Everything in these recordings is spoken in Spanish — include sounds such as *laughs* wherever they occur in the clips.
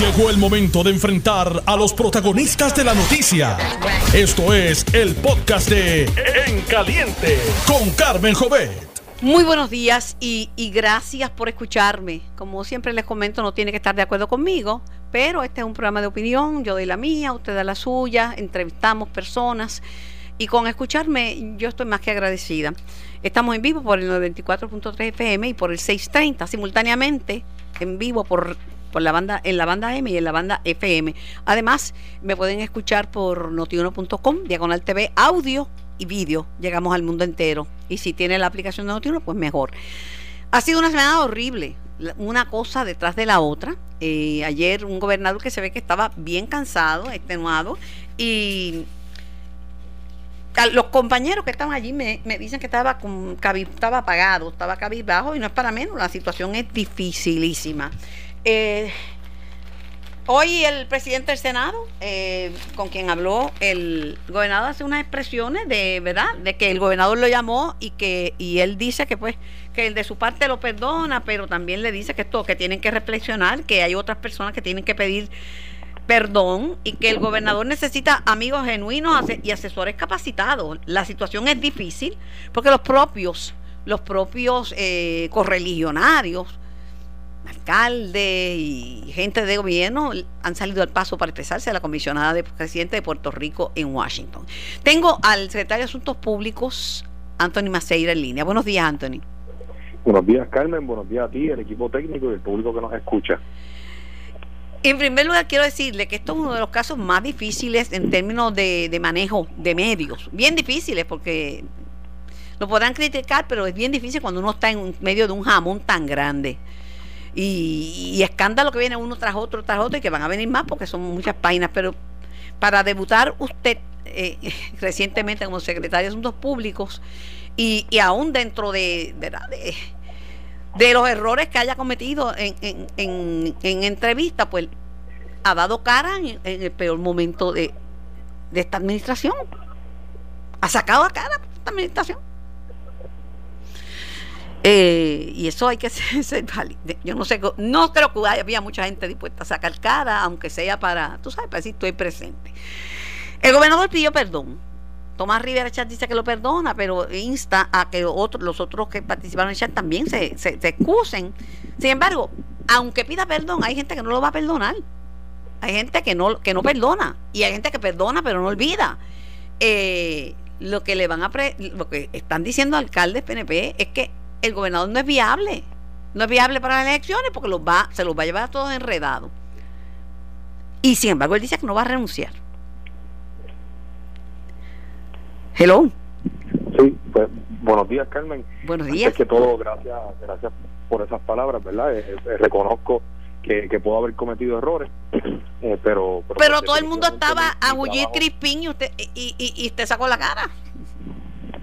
Llegó el momento de enfrentar a los protagonistas de la noticia. Esto es el podcast de En Caliente con Carmen Jovet. Muy buenos días y, y, gracias por escucharme. Como siempre les comento, no tiene que estar de acuerdo conmigo, pero este es un programa de opinión, yo doy la mía, usted da la suya, entrevistamos personas y con escucharme yo estoy más que agradecida. Estamos en vivo por el 94.3 FM y por el 630 simultáneamente en vivo por por la banda, en la banda M y en la banda FM. Además, me pueden escuchar por notiuno.com, diagonal TV, audio y vídeo. Llegamos al mundo entero. Y si tiene la aplicación de Notiuno, pues mejor. Ha sido una semana horrible, una cosa detrás de la otra. Eh, ayer un gobernador que se ve que estaba bien cansado, extenuado, y los compañeros que estaban allí me, dicen que estaba, con, estaba apagado, estaba cabizbajo y no es para menos, la situación es dificilísima. Eh, hoy el presidente del Senado, eh, con quien habló el gobernador, hace unas expresiones de verdad, de que el gobernador lo llamó y que y él dice que pues que de su parte lo perdona, pero también le dice que esto que tienen que reflexionar, que hay otras personas que tienen que pedir perdón y que el gobernador necesita amigos genuinos y asesores capacitados. La situación es difícil porque los propios los propios eh, correligionarios alcaldes y gente de gobierno han salido al paso para expresarse a la comisionada de presidente de Puerto Rico en Washington. Tengo al secretario de Asuntos Públicos, Anthony Maceira, en línea. Buenos días, Anthony. Buenos días, Carmen. Buenos días a ti, el equipo técnico y el público que nos escucha. En primer lugar, quiero decirle que esto es uno de los casos más difíciles en términos de, de manejo de medios. Bien difíciles porque lo podrán criticar, pero es bien difícil cuando uno está en medio de un jamón tan grande y, escándalo que viene uno tras otro, tras otro, y que van a venir más porque son muchas páginas, pero para debutar usted eh, *laughs* recientemente como secretario de Asuntos Públicos y, y aún dentro de, de, de, los errores que haya cometido en, en, en, en entrevista, pues ha dado cara en, el peor momento de, de esta administración. Ha sacado a cara esta administración. Eh, y eso hay que *laughs* ser, Yo no sé, no creo que había mucha gente dispuesta a sacar cara, aunque sea para, tú sabes, para decir estoy presente. El gobernador pidió perdón. Tomás Rivera Chat dice que lo perdona, pero insta a que otros, los otros que participaron en el chat también se, se, excusen. Sin embargo, aunque pida perdón, hay gente que no lo va a perdonar. Hay gente que no, que no perdona. Y hay gente que perdona pero no olvida. Eh, lo que le van a lo que están diciendo alcaldes PNP es que el gobernador no es viable. No es viable para las elecciones porque los va, se los va a llevar a todos enredados. Y sin embargo, él dice que no va a renunciar. Hello. Sí, pues buenos días, Carmen. Buenos días. Antes que todo, gracias, gracias por esas palabras, ¿verdad? Eh, eh, reconozco que, que, puedo haber cometido errores, *clears throat* eh, pero, pero... Pero, todo el mundo estaba a Jullit Crispín y usted, y, y, y usted sacó la cara.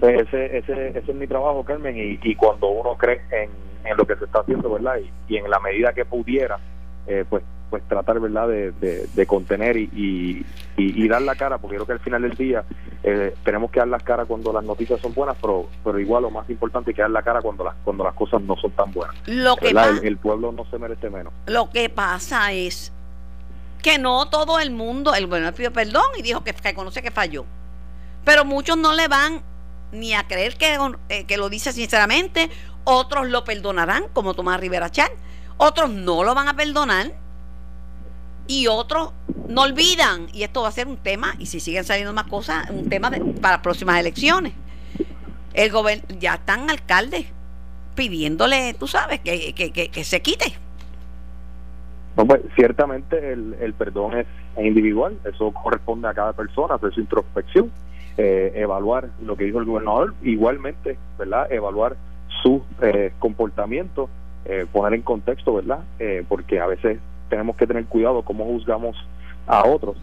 Pues ese, ese, ese es mi trabajo, Carmen, y, y cuando uno cree en, en, lo que se está haciendo, ¿verdad? Y, y en la medida que pudiera, eh, pues pues tratar, ¿verdad?, de, de, contener y, y, y, dar la cara, porque creo que al final del día eh, tenemos que dar la cara cuando las noticias son buenas, pero, pero igual lo más importante es que dar la cara cuando las, cuando las cosas no son tan buenas. Lo que el, pueblo no se merece menos. Lo que pasa es que no todo el mundo, el bueno pidió perdón y dijo que, que conoce que falló, pero muchos no le van ni a creer que, eh, que lo dice sinceramente, otros lo perdonarán, como Tomás Rivera Chan, otros no lo van a perdonar y otros no olvidan. Y esto va a ser un tema, y si siguen saliendo más cosas, un tema para las próximas elecciones. El ya están alcaldes pidiéndole, tú sabes, que, que, que, se quite. pues, ciertamente el, el perdón es individual, eso corresponde a cada persona, hacer su introspección eh, evaluar lo que dijo el gobernador, igualmente, ¿verdad? Evaluar su eh, comportamiento, eh, poner en contexto, ¿verdad? porque a veces tenemos que tener cuidado cómo juzgamos a otros,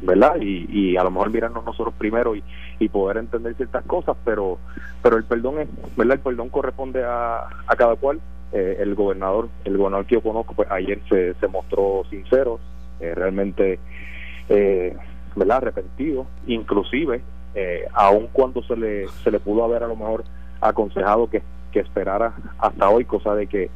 ¿verdad? Y, y a lo mejor mirarnos nosotros primero y, y poder entender ciertas cosas, pero pero el perdón es, ¿verdad? El perdón corresponde a, a cada cual. el gobernador, el gobernador que yo conozco, pues ayer se, se mostró sincero, realmente eh, ¿verdad? arrepentido, inclusive, eh, aun cuando se le, se le pudo haber a lo mejor aconsejado que, que esperara hasta hoy, cosa de que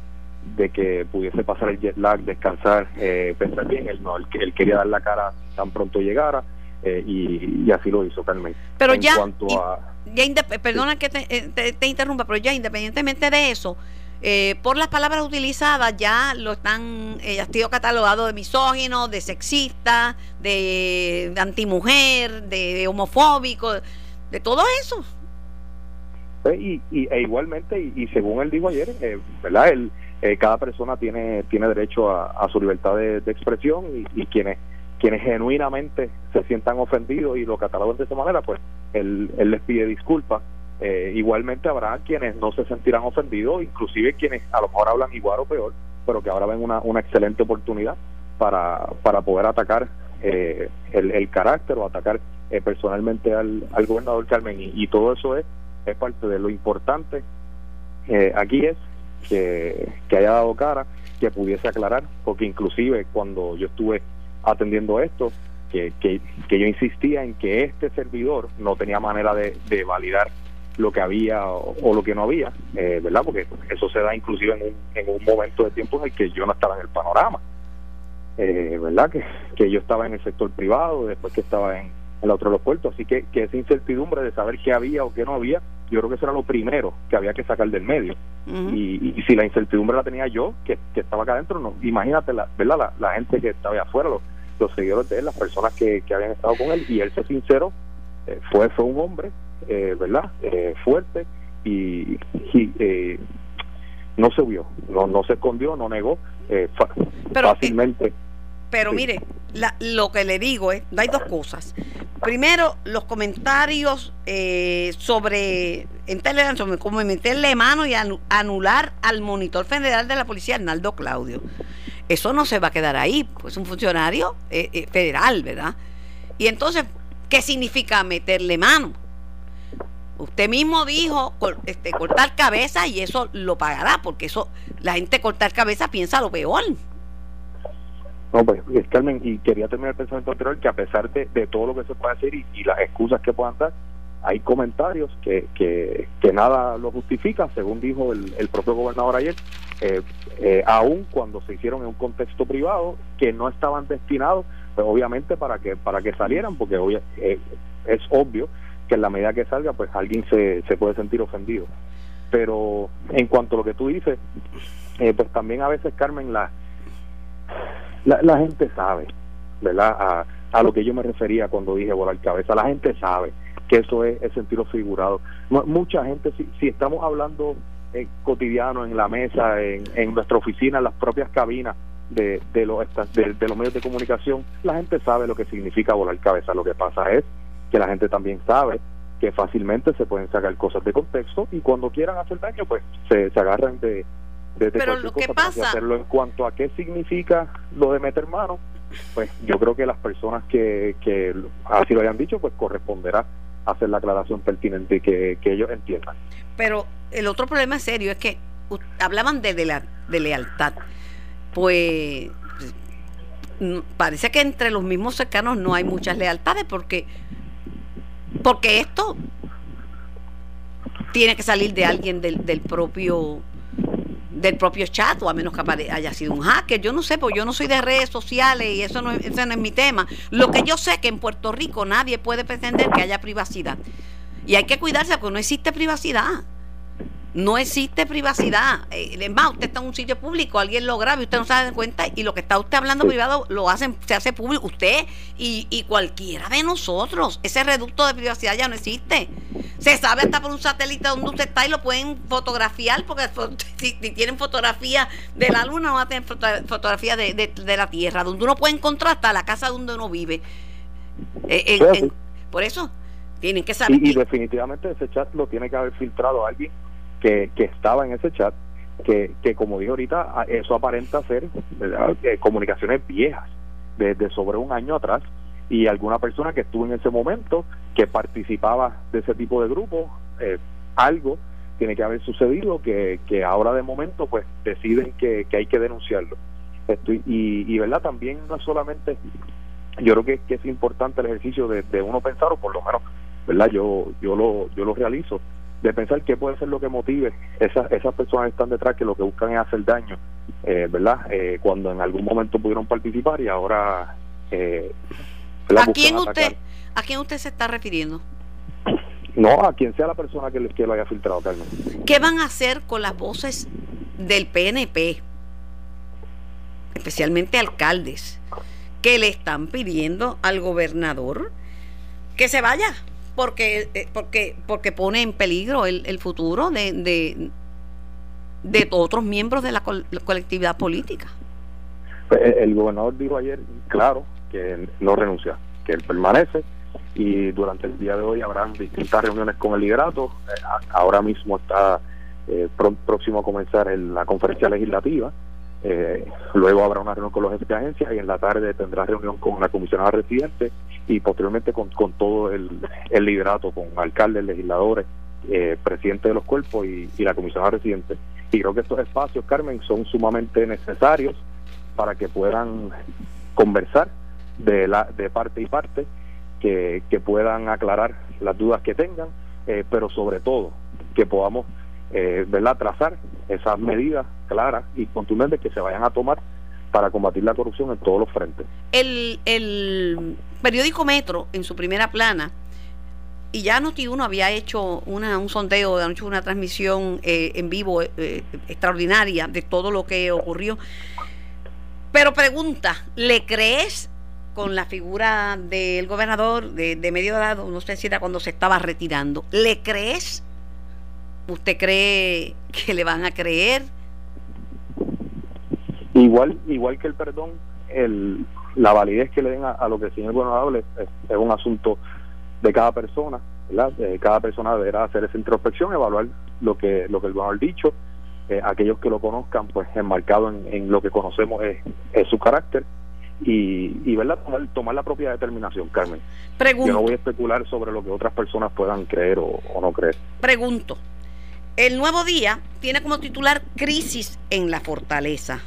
de que pudiese pasar el jet lag, descansar, eh, pensar bien, él no, él, quería dar la cara tan pronto llegara eh, y, así lo hizo Carmen. Pero ya, ya perdona que te, te, interrumpa, pero ya independientemente de eso, eh, por las palabras utilizadas ya lo están, eh, ha sido catalogado de misógino, de sexista, de, antimujer, de, homofóbico, de todo eso. Y, y, e igualmente, y, según él dijo ayer, eh, ¿verdad? Él, cada persona tiene tiene derecho a, su libertad de, expresión y, quienes quienes genuinamente se sientan ofendidos y lo catalogan de esa manera, pues él les pide disculpas eh, igualmente habrá quienes no se sentirán ofendidos, inclusive quienes a lo mejor hablan igual o peor, pero que ahora ven una, una excelente oportunidad para, para poder atacar eh, el, carácter o atacar eh, personalmente al, al, gobernador Carmen. Y, todo eso es, es parte de lo importante aquí es que, que haya dado cara, que pudiese aclarar, porque inclusive cuando yo estuve atendiendo esto, que, que, que, yo insistía en que este servidor no tenía manera de, de validar lo que había o, lo que no había, eh, ¿verdad? Porque eso se da inclusive en un, en un momento de tiempo en el que yo no estaba en el panorama, eh, ¿verdad? Que, que yo estaba en el sector privado, después que estaba en el otro aeropuerto, así que, que esa incertidumbre de saber qué había o qué no había, yo creo que eso era lo primero que había que sacar del medio. y, si la incertidumbre la tenía yo, que, que estaba acá adentro, no, imagínate, la, ¿verdad? La, gente que estaba afuera, los, los seguidores de él, las personas que, que habían estado con él, y él, se sincero, eh, fue, fue un hombre eh, ¿verdad? Eh, fuerte y, eh, no se vio, no, no se escondió, no negó eh, fácilmente. pero mire, lo que le digo es, hay dos cosas. Primero, los comentarios sobre en Telegram, como meterle mano y anular al monitor federal de la policía, Arnaldo Claudio. Eso no se va a quedar ahí, pues es un funcionario federal, ¿verdad? Y entonces, ¿qué significa meterle mano? Usted mismo dijo este, cortar cabeza y eso lo pagará, porque eso la gente cortar cabeza piensa lo peor. No, pues Carmen, y quería terminar el pensamiento que a pesar de, todo lo que se puede hacer y, las excusas que puedan dar, hay comentarios que, que, nada lo justifica, según dijo el, propio gobernador ayer, eh, eh, aún cuando se hicieron en un contexto privado, que no estaban destinados, pues, obviamente, para que para que salieran, porque eh, es obvio que en la medida que salga, pues alguien se, se puede sentir ofendido. Pero en cuanto a lo que tú dices, eh, pues también a veces, Carmen, la, la, gente sabe, ¿verdad? A, a lo que yo me refería cuando dije volar cabeza. La gente sabe que eso es el sentido figurado. Mucha gente, si, si estamos hablando eh, cotidiano en la mesa, en, en nuestra oficina, en las propias cabinas de, de, los, de, de los medios de comunicación, la gente sabe lo que significa volar cabeza. Lo que pasa es que la gente también sabe que fácilmente se pueden sacar cosas de contexto y cuando quieran hacer daño pues se, se agarran de, de, Pero lo que pasa... hacerlo. En cuanto a qué significa lo de meter mano pues yo creo que las personas que, que así lo hayan dicho pues corresponderá hacer la aclaración pertinente que, que ellos entiendan. Pero el otro problema serio es que hablaban de, de, la, de lealtad. Pues parece que entre los mismos cercanos no hay muchas lealtades porque porque esto tiene que salir de alguien del, del propio del propio chat o a menos que haya sido un hacker. Yo no sé, porque yo no soy de redes sociales y eso no, ese no es mi tema. Lo que yo sé es que en Puerto Rico nadie puede pretender que haya privacidad. Y hay que cuidarse porque no existe privacidad. No existe privacidad. Eh, es más, usted está en un sitio público, alguien lo graba y usted no se da cuenta y lo que está usted hablando privado lo hacen, se hace público. Usted y, y cualquiera de nosotros. Ese reducto de privacidad ya no existe. Se sabe hasta por un satélite donde usted está y lo pueden fotografiar porque *laughs* si, tienen fotografía de la luna no van a tener fotografía de, la Tierra, donde uno puede encontrar hasta la casa donde uno vive. Eh, por eso tienen que saber. Y, y definitivamente ese chat lo tiene que haber filtrado alguien que, que estaba en ese chat, que, que como dije ahorita, eso aparenta ser eh, comunicaciones viejas, desde sobre un año atrás, y alguna persona que estuvo en ese momento, que participaba de ese tipo de grupo, eh, algo tiene que haber sucedido que, que ahora de momento pues deciden que, que hay que denunciarlo. Estoy, y, y verdad también no solamente yo creo que, que es importante el ejercicio de, de, uno pensar o por lo menos verdad yo yo lo yo lo realizo de pensar qué puede ser lo que motive esas, esas personas que están detrás que lo que buscan es hacer daño eh, ¿verdad? Eh, cuando en algún momento pudieron participar y ahora... Eh, ¿A quién, usted, ¿A quién usted se está refiriendo? No, a quien sea la persona que, que lo haya filtrado, Carmen. ¿Qué van a hacer con las voces del PNP? Especialmente alcaldes, que le están pidiendo al gobernador que se vaya, porque, eh, porque, porque pone en peligro el, futuro de, de, de, otros miembros de la, colectividad política. Pues, el gobernador dijo ayer, claro, que no renuncia, que él permanece y durante el día de hoy habrán distintas reuniones con el liderato. Eh, ahora mismo está eh, próximo a comenzar la conferencia legislativa. Eh, luego habrá una reunión con los jefes de agencia y en la tarde tendrá reunión con la comisionada residente y posteriormente con, con todo el, el liderato, con alcaldes, legisladores, eh, presidente de los cuerpos y, y la comisionada residente. Y creo que estos espacios, Carmen, son sumamente necesarios para que puedan conversar de, la, de parte y parte que, puedan aclarar las dudas que tengan, eh, pero sobre todo que podamos eh, ¿verdad? trazar esas medidas claras y contundentes que se vayan a tomar para combatir la corrupción en todos los frentes. El, el periódico Metro, en su primera plana, y ya Noti1 había hecho una, un sondeo, hecho una transmisión eh, en vivo eh, extraordinaria de todo lo que ocurrió. Pero pregunta, ¿le crees con la figura del gobernador de, medio edad, no sé si era cuando se estaba retirando. ¿Le crees? ¿Usted cree que le van a creer? Igual, igual que el perdón, el, la validez que le den a, lo que el señor gobernador es, es, un asunto de cada persona, ¿verdad? cada persona deberá hacer esa introspección, evaluar lo que lo que el gobernador ha dicho, eh, aquellos que lo conozcan, pues enmarcado en, en lo que conocemos es, es su carácter y, y ¿verdad? Tomar, la propia determinación, Carmen. Yo no voy a especular sobre lo que otras personas puedan creer o, no creer. Pregunto. El nuevo día tiene como titular Crisis en la Fortaleza.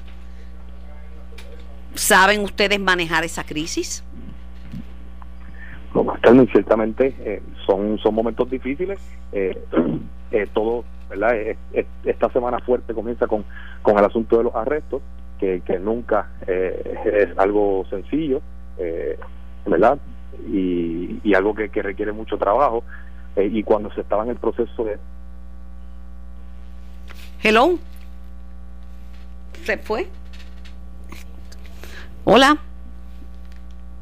¿Saben ustedes manejar esa crisis? No, Carmen, ciertamente eh, son, son momentos difíciles. Eh, eh, todo, ¿verdad? esta semana fuerte comienza con, con el asunto de los arrestos que, nunca eh, es algo sencillo, eh, ¿verdad? Y, algo que, requiere mucho trabajo. Y cuando se estaba en el proceso de... Hello. ¿Se fue? Hola.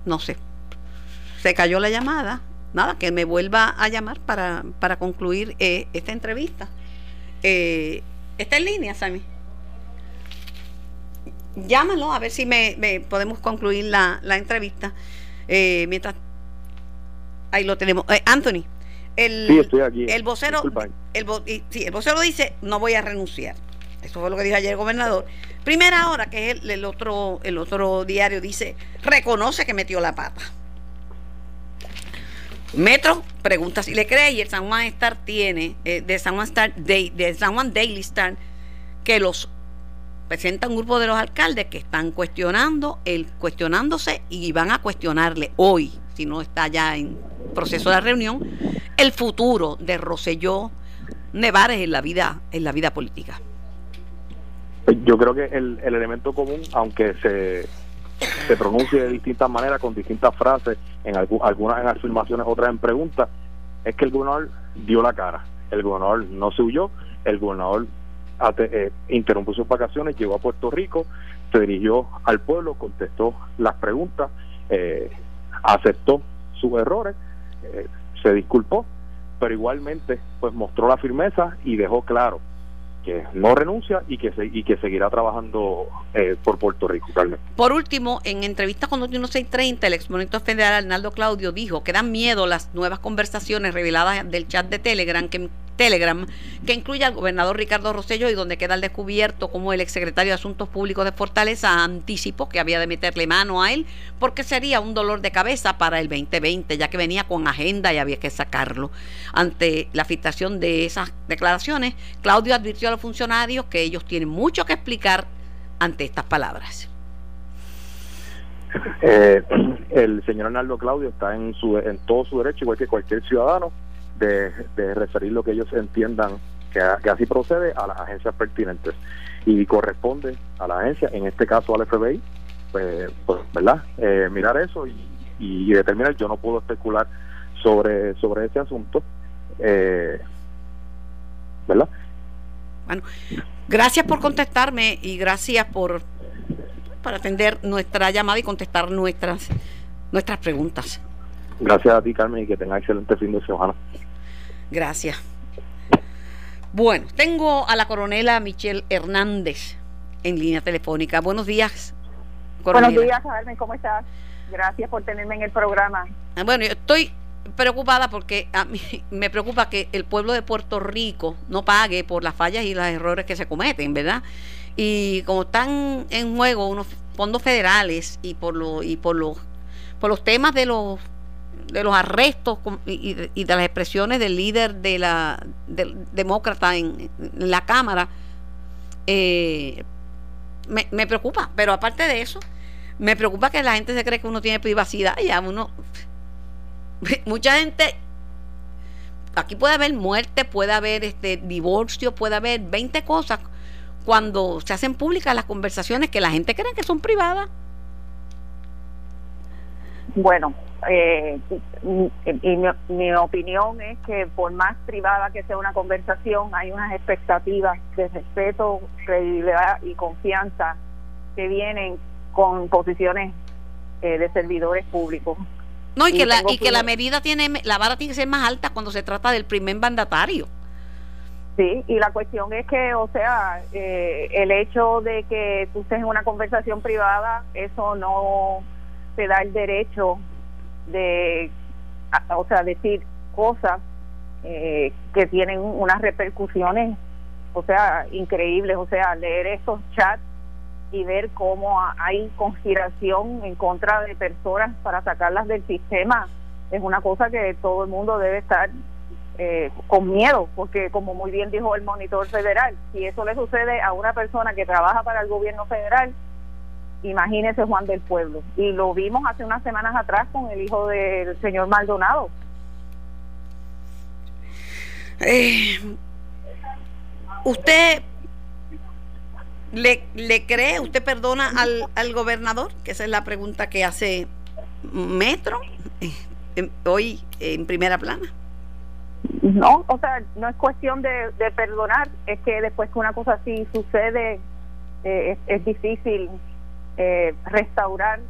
No sé. Se cayó la llamada. Nada, que me vuelva a llamar para, para concluir esta entrevista. ¿Está en línea, Sammy? llámalo a ver si me, podemos concluir la, entrevista. Eh, mientras ahí lo tenemos. Eh, Anthony, el, el vocero, el, sí, el vocero dice no voy a renunciar. Eso fue lo que dijo ayer el gobernador. Primera hora, que es el, otro, el otro diario, dice reconoce que metió la pata. Metro pregunta si le cree y el San Juan Star tiene, eh, de San Juan Star, de San Juan Daily Star, que los presenta un grupo de los alcaldes que están cuestionando, el, cuestionándose y van a cuestionarle hoy, si no está ya en proceso de reunión, el futuro de Roselló Nevares en la vida, en la vida política. Yo creo que el, elemento común, aunque se, se pronuncie de distintas maneras, con distintas frases, en algunas en afirmaciones, otras en preguntas, es que el gobernador dio la cara. El gobernador no se huyó, el gobernador eh, interrumpió sus vacaciones, llegó a Puerto Rico, se dirigió al pueblo, contestó las preguntas, eh, aceptó sus errores, eh, se disculpó, pero igualmente pues mostró la firmeza y dejó claro que no renuncia y que y que seguirá trabajando por Puerto Rico. Por último, en entrevista con Noti 630, el exponente federal Arnaldo Claudio dijo que dan miedo las nuevas conversaciones reveladas del chat de Telegram que Telegram, que incluye al gobernador Ricardo Rosello y donde queda al descubierto como el exsecretario de Asuntos Públicos de Fortaleza anticipó que había de meterle mano a él porque sería un dolor de cabeza para el 2020, ya que venía con agenda y había que sacarlo. Ante la filtración de esas declaraciones, Claudio advirtió a los funcionarios que ellos tienen mucho que explicar ante estas palabras. Eh, el señor Arnaldo Claudio está en, su, en todo su derecho, igual que cualquier ciudadano, de, referir lo que ellos entiendan que, así procede a las agencias pertinentes. y corresponde a la agencia, en este caso al FBI, pues, pues ¿verdad? Eh, mirar eso y, y, determinar. Yo no puedo especular sobre, sobre ese asunto, eh, ¿verdad? Bueno, gracias por contestarme y gracias por, por atender nuestra llamada y contestar nuestras, nuestras preguntas. Gracias a ti, Carmen, y que tenga excelente fin de semana. Gracias. Bueno, tengo a la coronela Michelle Hernández en línea telefónica. Buenos días. Buenos días, Carmen, ¿cómo estás? Gracias por tenerme en el programa. Ah, bueno, yo estoy preocupada porque a mí *laughs* me preocupa que el pueblo de Puerto Rico no pague por las fallas y los errores que se cometen, ¿verdad? Y como están en juego unos fondos federales y por lo, y por los por los temas de los de los arrestos y, de las expresiones del líder de la del demócrata en, la cámara eh, me, me, preocupa pero aparte de eso me preocupa que la gente se cree que uno tiene privacidad ya uno *laughs* mucha gente aquí puede haber muerte puede haber este divorcio puede haber 20 cosas cuando se hacen públicas las conversaciones que la gente cree que son privadas bueno eh, y mi, opinión es que por más privada que sea una conversación, hay unas expectativas de respeto, credibilidad y confianza que vienen con posiciones eh, de servidores públicos. No, y, que, la, y que la medida tiene, la vara tiene que ser más alta cuando se trata del primer mandatario. Sí, y la cuestión es que, o sea, eh, el hecho de que tú estés en una conversación privada, eso no te da el derecho de, o sea, decir cosas eh, que tienen unas repercusiones, o sea, increíbles, o sea, leer estos chats y ver cómo hay conspiración en contra de personas para sacarlas del sistema es una cosa que todo el mundo debe estar eh, con miedo, porque como muy bien dijo el monitor federal, si eso le sucede a una persona que trabaja para el gobierno federal, imagínese Juan del Pueblo. Y lo vimos hace unas semanas atrás con el hijo del señor Maldonado. Eh, ¿Usted le, le cree, usted perdona al, al gobernador? Que esa es la pregunta que hace Metro eh, hoy en primera plana. No, o sea, no es cuestión de, perdonar, es que después que una cosa así sucede, eh, es, difícil eh, restaurar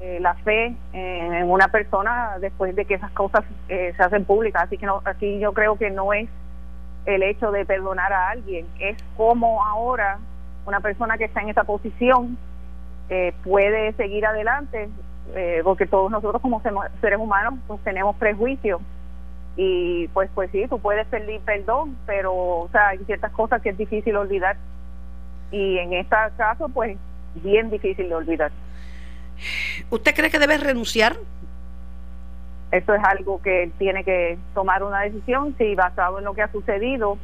eh, la fe en, una persona después de que esas cosas se hacen públicas. Así que no, aquí yo creo que no es el hecho de perdonar a alguien, es como ahora una persona que está en esa posición puede seguir adelante, porque todos nosotros como seres humanos pues tenemos prejuicios y pues pues sí, tú puedes pedir perdón, pero o sea, hay ciertas cosas que es difícil olvidar y en este caso pues bien difícil de olvidar. ¿Usted cree que debe renunciar? Eso es algo que él tiene que tomar una decisión. Si basado en lo que ha sucedido,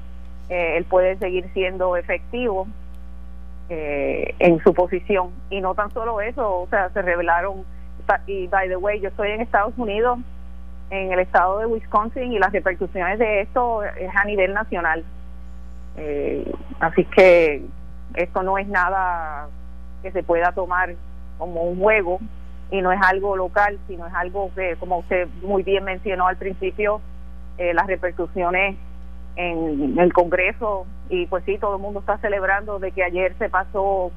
eh, él puede seguir siendo efectivo eh, en su posición. Y no tan solo eso, o sea, se revelaron. Y by the way, yo estoy en Estados Unidos, en el estado de Wisconsin, y las repercusiones de esto es a nivel nacional. Eh, así que esto no es nada que se pueda tomar como un juego y no es algo local, sino es algo que, como usted muy bien mencionó al principio, eh, las repercusiones en el Congreso y pues sí, todo el mundo está celebrando de que ayer se pasó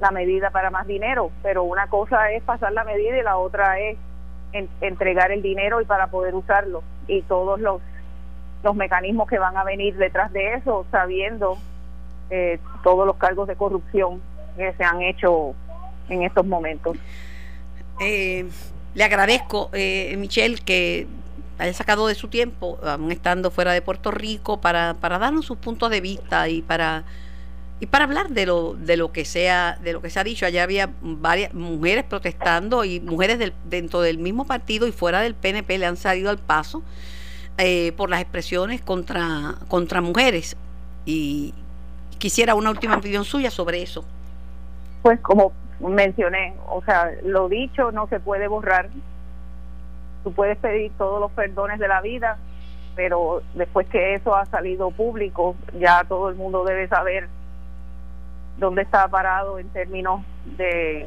la medida para más dinero, pero una cosa es pasar la medida y la otra es entregar el dinero y para poder usarlo y todos los los mecanismos que van a venir detrás de eso, sabiendo eh, todos los cargos de corrupción que se han hecho en estos momentos. Eh, le agradezco, eh, Michelle, que haya sacado de su tiempo, aún estando fuera de Puerto Rico, para, para darnos sus puntos de vista y para y para hablar de lo de lo que sea de lo que se ha dicho allá había varias mujeres protestando y mujeres del, dentro del mismo partido y fuera del PNP le han salido al paso eh, por las expresiones contra contra mujeres y quisiera una última opinión suya sobre eso pues como mencioné, o sea, lo dicho no se puede borrar. Tú puedes pedir todos los perdones de la vida, pero después que eso ha salido público, ya todo el mundo debe saber dónde está parado en términos de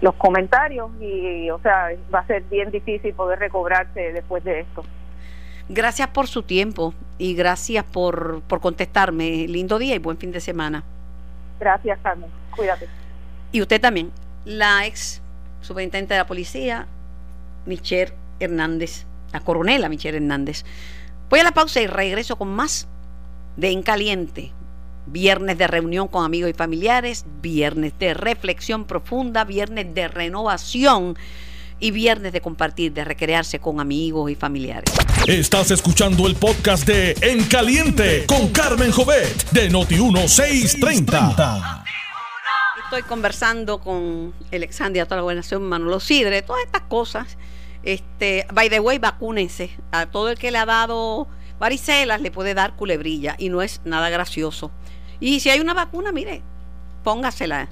los comentarios y, o sea, va a ser bien difícil poder recobrarse después de esto. Gracias por su tiempo y gracias por, por contestarme. Lindo día y buen fin de semana. Gracias, Carmen. Cuídate. Y usted también. La ex superintendente de la policía, Michelle Hernández, la coronela Michelle Hernández. Voy a la pausa y regreso con más de En Caliente. Viernes de reunión con amigos y familiares, viernes de reflexión profunda, viernes de renovación y viernes de compartir, de recrearse con amigos y familiares. Estás escuchando el podcast de En Caliente con Carmen Jovet de Noti1630. Estoy conversando con Alexandria, toda la gobernación, Manolo Sidre, todas estas cosas. Este, by the way, vacúnense. A todo el que le ha dado varicelas le puede dar culebrilla y no es nada gracioso. Y si hay una vacuna, mire, póngasela.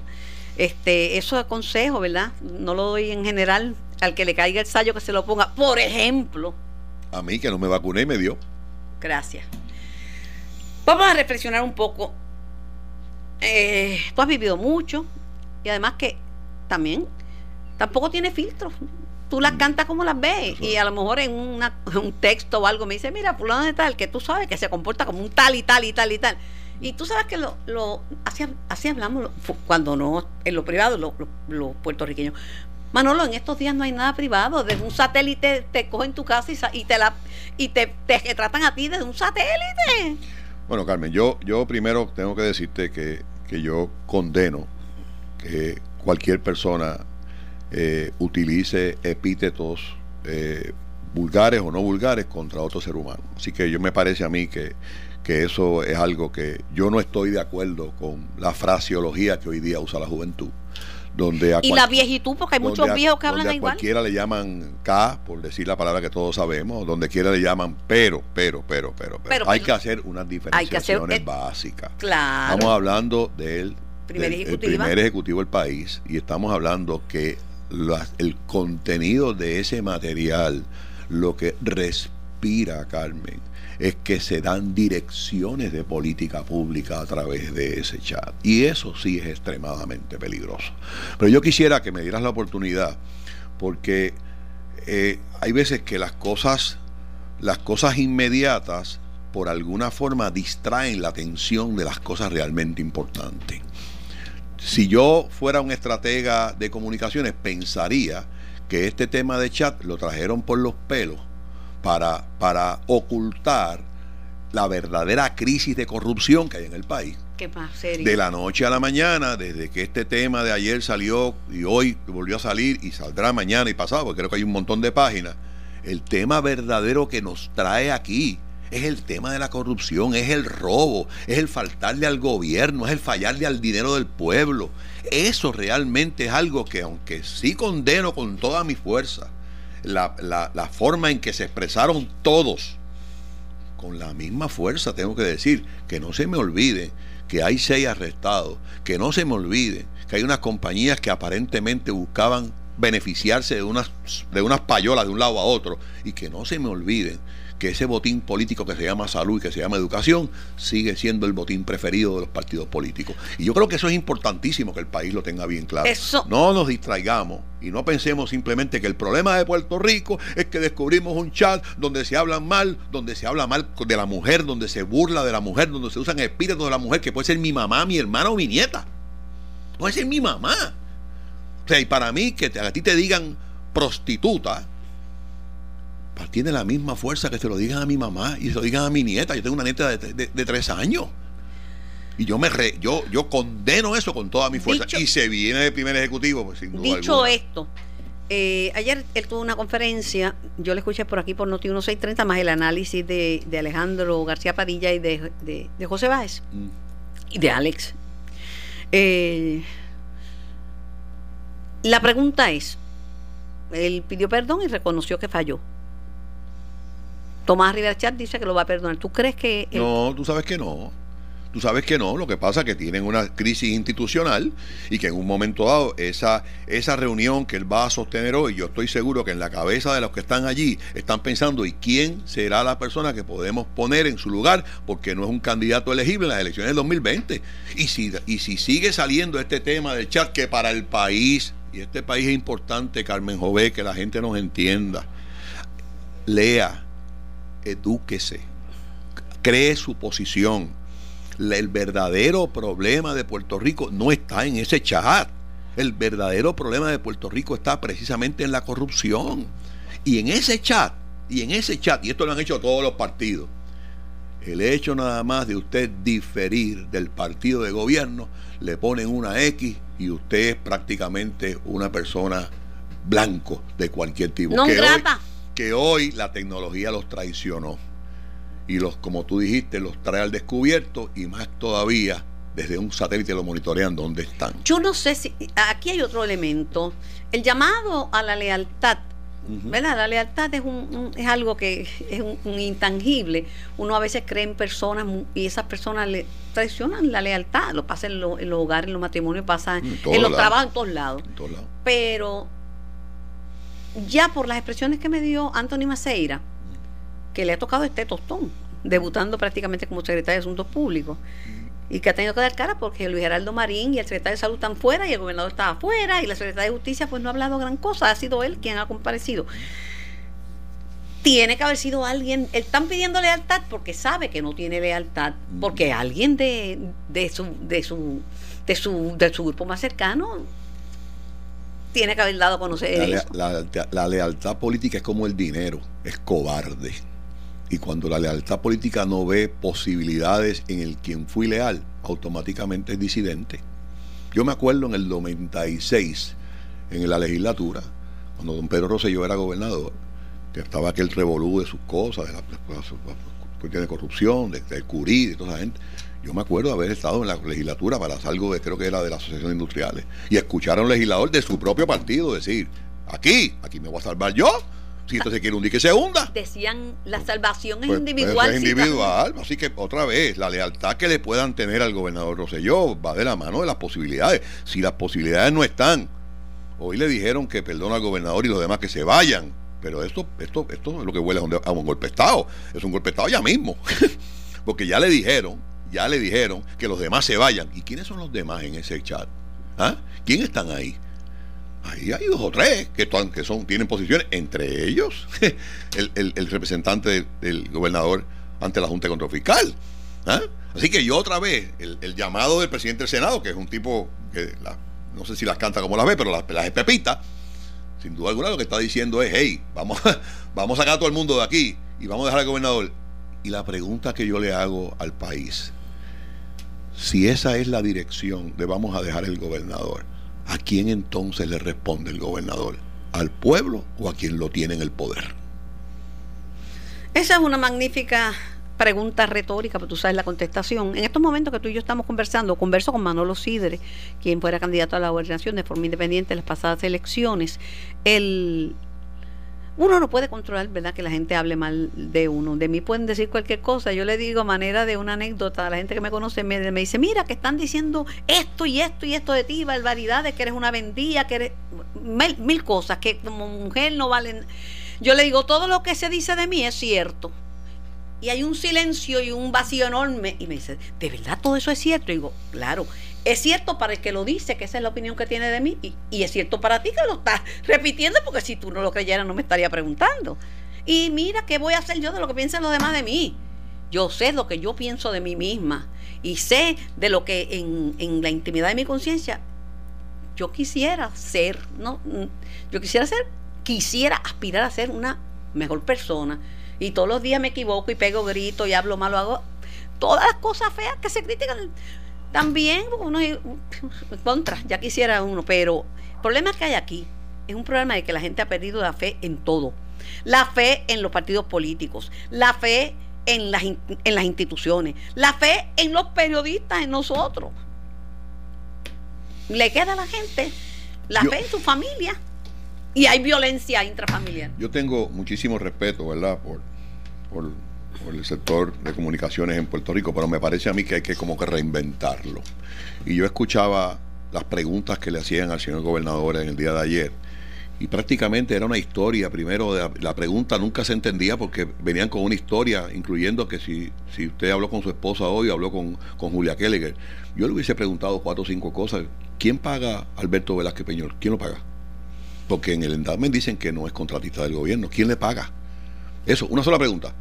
Este, eso de consejo, ¿verdad? No lo doy en general al que le caiga el sallo que se lo ponga. Por ejemplo. A mí que no me vacuné y me dio. Gracias. Vamos a reflexionar un poco. Eh, tú has vivido mucho y además que también tampoco tiene filtros. Tú las cantas como las ves y a lo mejor en, un texto o algo me dice, mira, fulano de tal, que tú sabes que se comporta como un tal y tal y tal y tal. Y tú sabes que lo, lo así, así hablamos cuando no, en lo privado, los puertorriqueños. Manolo, en estos días no hay nada privado. Desde un satélite te cogen tu casa y, te la y te, te, tratan a ti desde un satélite. Bueno, Carmen, yo, yo primero tengo que decirte que, que yo condeno que cualquier persona eh, utilice epítetos eh, vulgares o no vulgares contra otro ser humano. Así que yo me parece a mí que que eso es algo que yo no estoy de acuerdo con la fraseología que hoy día usa la juventud. Donde y la viejitud, porque hay muchos viejos que hablan donde a cualquiera le llaman K, por decir la palabra que todos sabemos, donde quiera le llaman pero, pero, pero, pero. pero, hay que hacer unas diferenciaciones básicas. Claro. Estamos hablando del primer, primer ejecutivo del país y estamos hablando que el contenido de ese material, lo que respira, Carmen, es que se dan direcciones de política pública a través de ese chat. Y eso sí es extremadamente peligroso. Pero yo quisiera que me dieras la oportunidad, porque eh, hay veces que las cosas, las cosas inmediatas, por alguna forma, distraen la atención de las cosas realmente importantes. Si yo fuera un estratega de comunicaciones, pensaría que este tema de chat lo trajeron por los pelos para, para ocultar la verdadera crisis de corrupción que hay en el país. ¿Qué serio? De la noche a la mañana, desde que este tema de ayer salió y hoy volvió a salir y saldrá mañana y pasado, porque creo que hay un montón de páginas, el tema verdadero que nos trae aquí es el tema de la corrupción, es el robo, es el faltarle al gobierno, es el fallarle al dinero del pueblo. Eso realmente es algo que aunque sí condeno con toda mi fuerza, la, forma en que se expresaron todos, con la misma fuerza, tengo que decir, que no se me olvide que hay seis arrestados, que no se me olvide que hay unas compañías que aparentemente buscaban beneficiarse de unas, de unas payolas de un lado a otro, y que no se me olviden que ese botín político que se llama salud y que se llama educación sigue siendo el botín preferido de los partidos políticos. Y yo creo que eso es importantísimo que el país lo tenga bien claro. No nos distraigamos y no pensemos simplemente que el problema de Puerto Rico es que descubrimos un chat donde se habla mal, donde se habla mal de la mujer, donde se burla de la mujer, donde se usan espíritus de la mujer, que puede ser mi mamá, mi hermana o mi nieta. Puede ser mi mamá. O sea, y para mí que a ti te digan prostituta, tiene la misma fuerza que se lo digan a mi mamá y se lo digan a mi nieta. Yo tengo una nieta de, tres años. Y yo me yo, yo condeno eso con toda mi fuerza. y se viene el primer ejecutivo, pues sin duda Dicho esto, eh, ayer él tuvo una conferencia, yo le escuché por aquí por Noti 1630, más el análisis de, Alejandro García Padilla y de, José Báez mm. y de Alex. Eh, la pregunta es, él pidió perdón y reconoció que falló. Tomás Rivera Chat dice que lo va a perdonar. ¿Tú crees que.? No, tú sabes que no. Tú sabes que no, lo que pasa es que tienen una crisis institucional y que en un momento dado esa, esa reunión que él va a sostener hoy, yo estoy seguro que en la cabeza de los que están allí están pensando, ¿y quién será la persona que podemos poner en su lugar? Porque no es un candidato elegible en las elecciones del 2020. Y si, y si sigue saliendo este tema del chat, que para el país, y este país es importante, Carmen Jové, que la gente nos entienda, lea, edúquese, cree su posición el verdadero problema de Puerto Rico no está en ese chat. El verdadero problema de Puerto Rico está precisamente en la corrupción. Y en ese chat, y en ese chat, y esto lo han hecho todos los partidos, el hecho nada más de usted diferir del partido de gobierno, le ponen una X y usted es prácticamente una persona blanco de cualquier tipo. No que, hoy, que hoy la tecnología los traicionó y los, como tú dijiste, los trae al descubierto y más todavía desde un satélite lo monitorean dónde están. Yo no sé si aquí hay otro elemento, el llamado a la lealtad. ¿Verdad? La lealtad es, un, es algo que es un, intangible. Uno a veces cree en personas y esas personas le traicionan la lealtad. Lo pasa en, los hogares, en los matrimonios, pasa en, los trabajos, en todos lados. En todos lados. Pero ya por las expresiones que me dio Anthony Maceira, que le ha tocado este tostón, debutando prácticamente como secretario de Asuntos Públicos. Y que ha tenido que dar cara porque Luis Geraldo Marín y el secretario de Salud están fuera y el gobernador estaba afuera y la secretaria de Justicia pues no ha hablado gran cosa, ha sido él quien ha comparecido. Tiene que haber sido alguien, están pidiendo lealtad porque sabe que no tiene lealtad, porque alguien de, de, su, de, su, de, su, de su grupo más cercano tiene que haber dado a conocer la, eso. La, la, lealtad política es como el dinero, es cobarde. Y cuando la lealtad política no ve posibilidades en el quien fui leal, automáticamente es disidente. Yo me acuerdo en el 96, en la legislatura, cuando don Pedro Rosselló era gobernador, que estaba aquel revolú de sus cosas, de la, cuestión de corrupción, de, curí, de toda esa gente. Yo me acuerdo de haber estado en la legislatura para algo que creo que era de la Asociación de Industriales y escuchar a un legislador de su propio partido decir, aquí, aquí me voy a salvar yo, si esto se quiere hundir, que se hunda. Decían, la salvación es Pues, individual. pues, es sí, individual. Así que, otra vez, la lealtad que le puedan tener al gobernador Rosselló va de la mano de las posibilidades. Si las posibilidades no están, hoy le dijeron que perdona al gobernador y los demás que se vayan. Pero esto, esto, esto es lo que huele a un, a un golpe de Estado. Es un golpe de Estado ya mismo. *laughs* Porque ya le dijeron, ya le dijeron que los demás se vayan. ¿Y quiénes son los demás en ese chat? ¿Ah? ¿Quién están ahí? Ahí hay dos o tres que, son, tienen posiciones, entre ellos *laughs* el, representante del, gobernador ante la Junta de Control Fiscal. ¿Ah? Así que yo otra vez, el, llamado del presidente del Senado, que es un tipo que no sé si las canta como las ve, pero las, las es pepita, sin duda alguna lo que está diciendo es, hey, vamos, *laughs* vamos a sacar a todo el mundo de aquí y vamos a dejar al gobernador. Y la pregunta que yo le hago al país, si esa es la dirección de vamos a dejar el gobernador, ¿a quién entonces le responde el gobernador? ¿Al pueblo o a quien lo tiene en el poder? Esa es una magnífica pregunta retórica, pero tú sabes la contestación. En estos momentos que tú y yo estamos conversando, converso con Manolo Sidre, quien fuera candidato a la gobernación de forma independiente en las pasadas elecciones. El, uno no puede controlar, ¿verdad?, que la gente hable mal de uno. De mí pueden decir cualquier cosa. Yo le digo manera de una anécdota a la gente que me conoce, me, dice, mira, que están diciendo esto y esto y esto de ti, barbaridades, que eres una vendía, que eres mil, mil cosas, que como mujer no valen. Yo le digo, todo lo que se dice de mí es cierto. Y hay un silencio y un vacío enorme. Y me dice, ¿de verdad todo eso es cierto? Y digo, claro, es cierto para el que lo dice, que esa es la opinión que tiene de mí, y, es cierto para ti que lo estás *laughs* repitiendo, porque si tú no lo creyeras no me estaría preguntando. Y mira, ¿qué voy a hacer yo de lo que piensan los demás de mí? Yo sé lo que yo pienso de mí misma y sé de lo que en, en la intimidad de mi conciencia yo quisiera ser, ¿no? Yo quisiera ser, quisiera aspirar a ser una mejor persona. Y todos los días me equivoco y pego grito y hablo malo, hago todas las cosas feas que se critican también uno contra, ya quisiera uno, pero el problema que hay aquí es un problema de que la gente ha perdido la fe en todo. La fe en los partidos políticos, la fe en las, en las instituciones, la fe en los periodistas, en nosotros. Le queda a la gente la yo, fe en su familia y hay violencia intrafamiliar. Yo tengo muchísimo respeto, ¿verdad? Por, por por el sector de comunicaciones en Puerto Rico, pero me parece a mí que hay que como que reinventarlo. Y yo escuchaba las preguntas que le hacían al señor gobernador en el día de ayer. Y prácticamente era una historia. Primero, de la, pregunta nunca se entendía porque venían con una historia, incluyendo que si, si usted habló con su esposa hoy, habló con, con Julia Kelleger. Yo le hubiese preguntado cuatro o cinco cosas. ¿Quién paga Alberto Velázquez Peñol? ¿Quién lo paga? Porque en el endowment dicen que no es contratista del gobierno. ¿Quién le paga? Eso, una sola pregunta.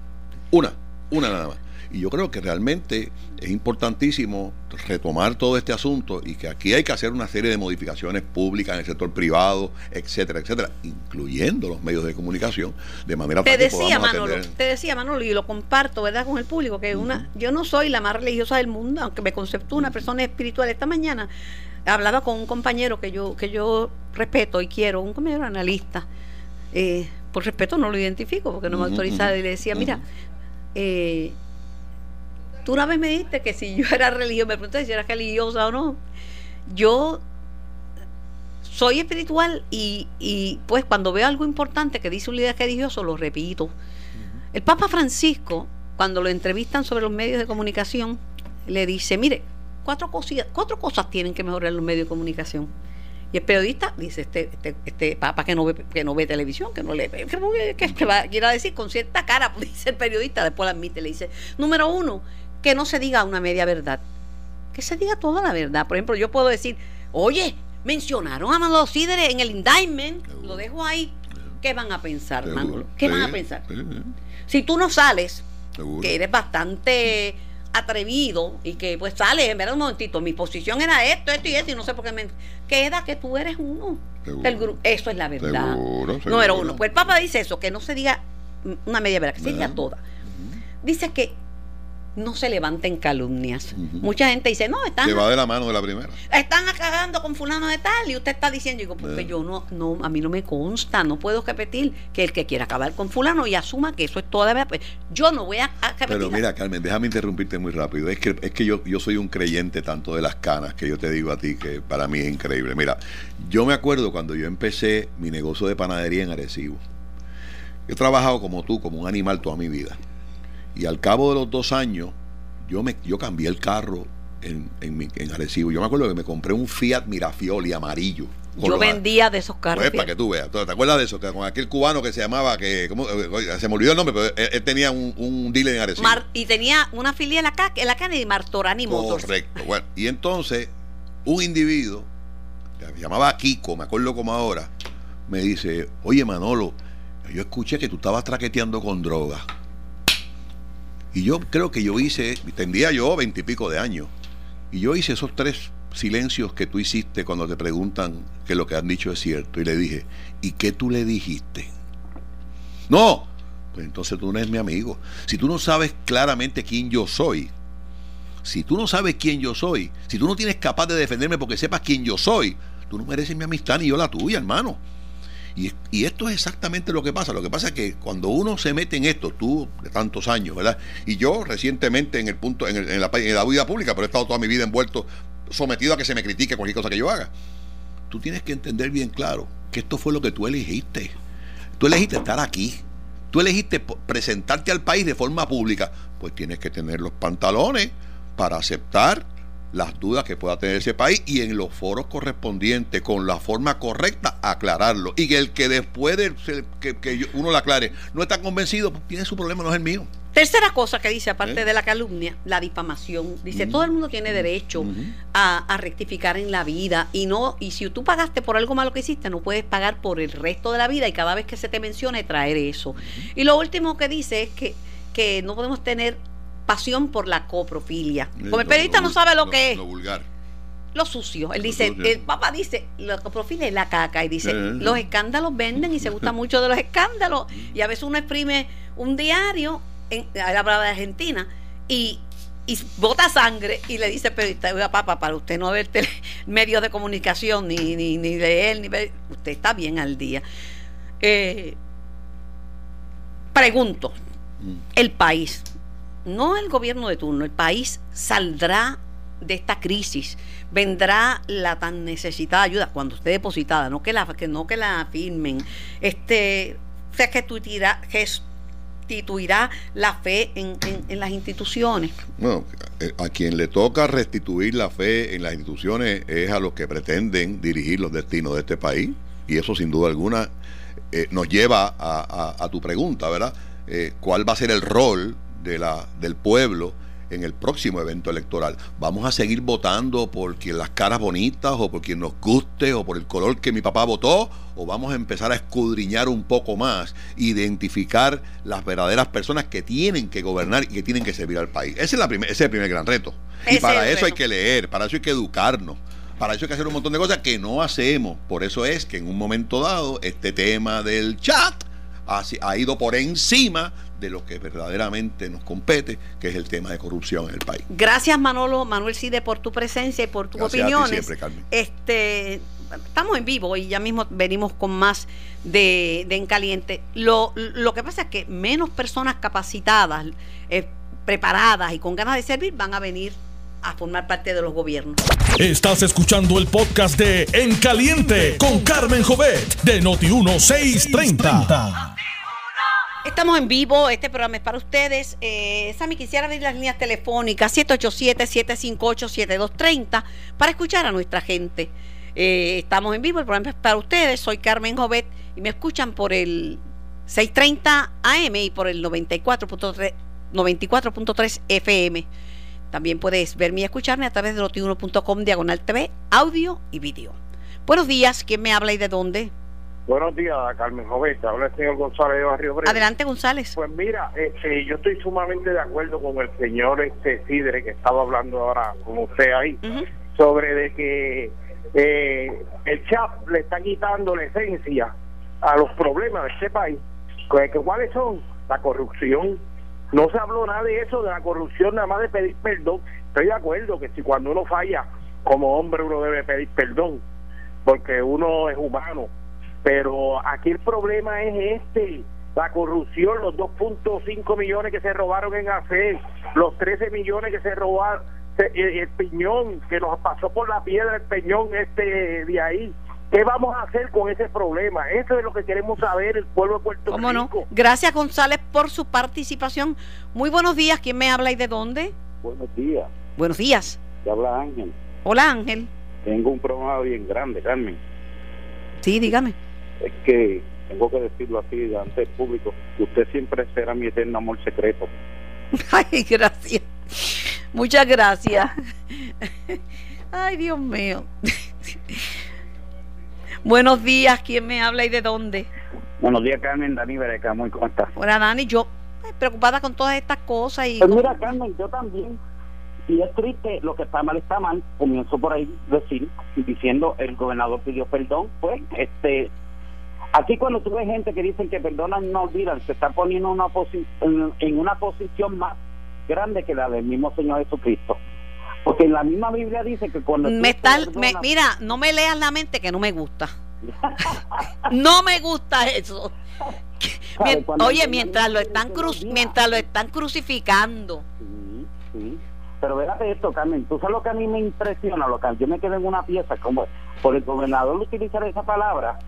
Una, una nada más. Y yo creo que realmente es importantísimo retomar todo este asunto y que aquí hay que hacer una serie de modificaciones públicas en el sector privado, etcétera, etcétera, incluyendo los medios de comunicación, de manera te decía Manolo, te decía Manolo y lo comparto, ¿verdad? Con el público que una, yo no soy la más religiosa del mundo, aunque me conceptúo una persona espiritual. Esta mañana hablaba con un compañero que yo que yo respeto y quiero, un compañero analista. Eh, por respeto no lo identifico porque no me autoriza y le decía, mira, eh, tú una vez me dijiste que si yo *laughs* era religiosa, me preguntaste si era religiosa o no. Yo soy espiritual y, y, pues cuando veo algo importante que dice un líder religioso, lo repito. El Papa Francisco, cuando lo entrevistan sobre los medios de comunicación, le dice, mire, cuatro, cosillas, cuatro cosas tienen que mejorar los medios de comunicación. Y el periodista dice, este, este, este papa que no ve, que no ve televisión, que no lee, que, que, que va, quiera decir con cierta cara, *laughs* pues, dice el periodista, después la admite, le dice, número uno, que no se diga una media verdad, que se diga toda la verdad. Por ejemplo, yo puedo decir, oye, mencionaron a Manolo Sidere en el indictment, lo dejo ahí. ¿Qué van a pensar, Manolo? ¿Qué van a pensar? Si tú no sales, que eres bastante atrevido y que pues sale, ver un momentito, mi posición era esto, esto y esto, y no sé por qué me queda que tú eres uno. eso es la verdad. Número uno. Pues el Papa dice eso, que no se diga una media verdad, que se diga toda. Dice que no se levanten calumnias. Mucha gente dice, no, están... Se va de la mano de la primera. Están acabando con fulano de tal y usted está diciendo, digo, porque yo no, no, a mí no me consta, no puedo repetir que el que quiera acabar con fulano y asuma que eso es toda verdad, pues yo no voy a, repetir. Pero mira, Carmen, déjame interrumpirte muy rápido. Es que, es que yo, yo soy un creyente tanto de las canas que yo te digo a ti, que para mí es increíble. Mira, yo me acuerdo cuando yo empecé mi negocio de panadería en Arecibo. He trabajado como tú, como un animal toda mi vida. Y al cabo de los dos años, yo, me, yo cambié el carro en, en, en Arecibo. Yo me acuerdo que me compré un Fiat Mirafiori amarillo. Yo vendía de esos carros. Pues, para que tú veas. ¿Te acuerdas de eso? Que con aquel cubano que se llamaba, que se me olvidó el nombre, pero él, tenía un, un, dealer en Arecibo. y tenía una filial acá, en la Kennedy, Martorani Motors. Correcto. Bueno, y entonces, un individuo, que se llamaba Kiko, me acuerdo como ahora, me dice, oye Manolo, yo escuché que tú estabas traqueteando con drogas. Y yo creo que yo hice, tendría yo veintipico de años, y yo hice esos tres silencios que tú hiciste cuando te preguntan que lo que han dicho es cierto. Y le dije, ¿y qué tú le dijiste? No, pues entonces tú no eres mi amigo. Si tú no sabes claramente quién yo soy, si tú no sabes quién yo soy, si tú no tienes capaz de defenderme porque sepas quién yo soy, tú no mereces mi amistad ni yo la tuya, hermano. Y, esto es exactamente lo que pasa. Lo que pasa es que cuando uno se mete en esto, tú de tantos años, ¿verdad? Y yo recientemente en el punto, en, la, en la vida pública, pero he estado toda mi vida envuelto, sometido a que se me critique cualquier cosa que yo haga. Tú tienes que entender bien claro que esto fue lo que tú elegiste. Tú elegiste estar aquí. Tú elegiste presentarte al país de forma pública. Pues tienes que tener los pantalones para aceptar las dudas que pueda tener ese país y en los foros correspondientes, con la forma correcta, aclararlo. Y que el que después de que, uno lo aclare no está convencido, pues tiene su problema, no es el mío. Tercera cosa que dice, aparte ¿Eh? de la calumnia, la difamación. Dice, todo el mundo tiene derecho a, rectificar en la vida y no y si tú pagaste por algo malo que hiciste, no puedes pagar por el resto de la vida y cada vez que se te mencione traer eso. Y lo último que dice es que, que no podemos tener pasión por la coprofilia. Como el periodista no sabe lo, que es. Lo vulgar. Lo sucio. Él dice, el papá dice, la coprofilia es la caca. Y dice, los escándalos venden y se gusta *laughs* mucho de los escándalos. Y a veces uno exprime un diario, en, hablaba de Argentina, y, y bota sangre y le dice periodista, oiga papá, para usted no ver *laughs* medios de comunicación, ni, ni, ni leer, ni ver, usted está bien al día. Eh, pregunto, mm. el país, no el gobierno de turno, el país saldrá de esta crisis, vendrá la tan necesitada ayuda cuando esté depositada, no que la que no que la firmen. Este, sea, que, restituirá la fe en, en, las instituciones. Bueno, eh, a quien le toca restituir la fe en las instituciones es a los que pretenden dirigir los destinos de este país. Y eso sin duda alguna eh, nos lleva a, tu pregunta, ¿verdad? Eh, ¿Cuál va a ser el rol de la, del pueblo? en el próximo evento electoral. Vamos a seguir votando por quien las caras bonitas o por quien nos guste o por el color que mi papá votó o vamos a empezar a escudriñar un poco más, identificar las verdaderas personas que tienen que gobernar y que tienen que servir al país. Ese es, la ese es el primer gran reto. y para eso hay que leer, para eso hay que educarnos. Para eso hay que hacer un montón de cosas que no hacemos. Por eso es que en un momento dado este tema del chat ha, ido por encima de lo que verdaderamente nos compete, que es el tema de corrupción en el país. Gracias Manolo, Manuel Cide por tu presencia y por tus opiniones. Este, estamos en vivo y ya mismo venimos con más de, de En Caliente. Lo, lo que pasa es que menos personas capacitadas, eh, preparadas y con ganas de servir van a venir a formar parte de los gobiernos. Estás escuchando el podcast de En Caliente con Carmen Jovet de Noti 1630. Estamos en vivo, este programa es para ustedes. Eh, Sammy, quisiera abrir las líneas telefónicas 787-758-7230 para escuchar a nuestra gente. Eh, estamos en vivo, el programa es para ustedes. Soy Carmen Jovet y me escuchan por el 630 AM y por el 94.3 94.3 FM. También puedes verme y escucharme a través de notiuno.com diagonal TV, audio y vídeo. Buenos días, ¿quién me habla y de dónde? Buenos días, Carmen Joveta. Habla el señor González de Barrio Breve. Adelante, González. Pues mira, este, yo estoy sumamente de acuerdo con el señor este Sidre que estaba hablando ahora con usted ahí, sobre de que eh, el CHAP le está quitando la esencia a los problemas de este país. ¿Cuáles son? La corrupción. No se habló nada de eso, de la corrupción, nada más de pedir perdón. Estoy de acuerdo que si cuando uno falla como hombre uno debe pedir perdón, porque uno es humano pero aquí el problema es este, la corrupción, los 2.5 millones que se robaron en ACE, los 13 millones que se robaron, el, piñón que nos pasó por la piedra el peñón este de ahí. ¿Qué vamos a hacer con ese problema? Eso es lo que queremos saber el pueblo de Puerto ¿Cómo No? Gracias González por su participación. Muy buenos días. ¿Quién me habla y de dónde? Buenos días. Buenos días. Te habla Ángel. Hola Ángel. Tengo un problema bien grande, Carmen. Sí, dígame es que tengo que decirlo así ante el público, que usted siempre será mi eterno amor secreto. *laughs* Ay, gracias. Muchas gracias. Ay, Dios mío. Buenos días, ¿quién me habla y de dónde? Buenos días, Carmen, Dani Bereca, ¿cómo estás? Hola, Dani, yo preocupada con todas estas cosas y... Pues mira, Carmen, yo también, y es triste, lo que está mal está mal, comienzo por ahí decir, diciendo el gobernador pidió perdón, pues, este, Aquí cuando tú ves gente que dicen que perdonan no olvidan, se está poniendo una en una posición más grande que la del mismo Señor Jesucristo. Porque en la misma Biblia dice que cuando... Me está, mira, no me leas la mente que no me gusta. *laughs* no me gusta eso. *laughs* oye, mientras lo están mientras lo están crucificando. Sí, sí. Pero véate esto, Carmen, tú sabes lo que a mí me impresiona, lo que yo me quedo en una pieza, como por el gobernador utilizar esa palabra,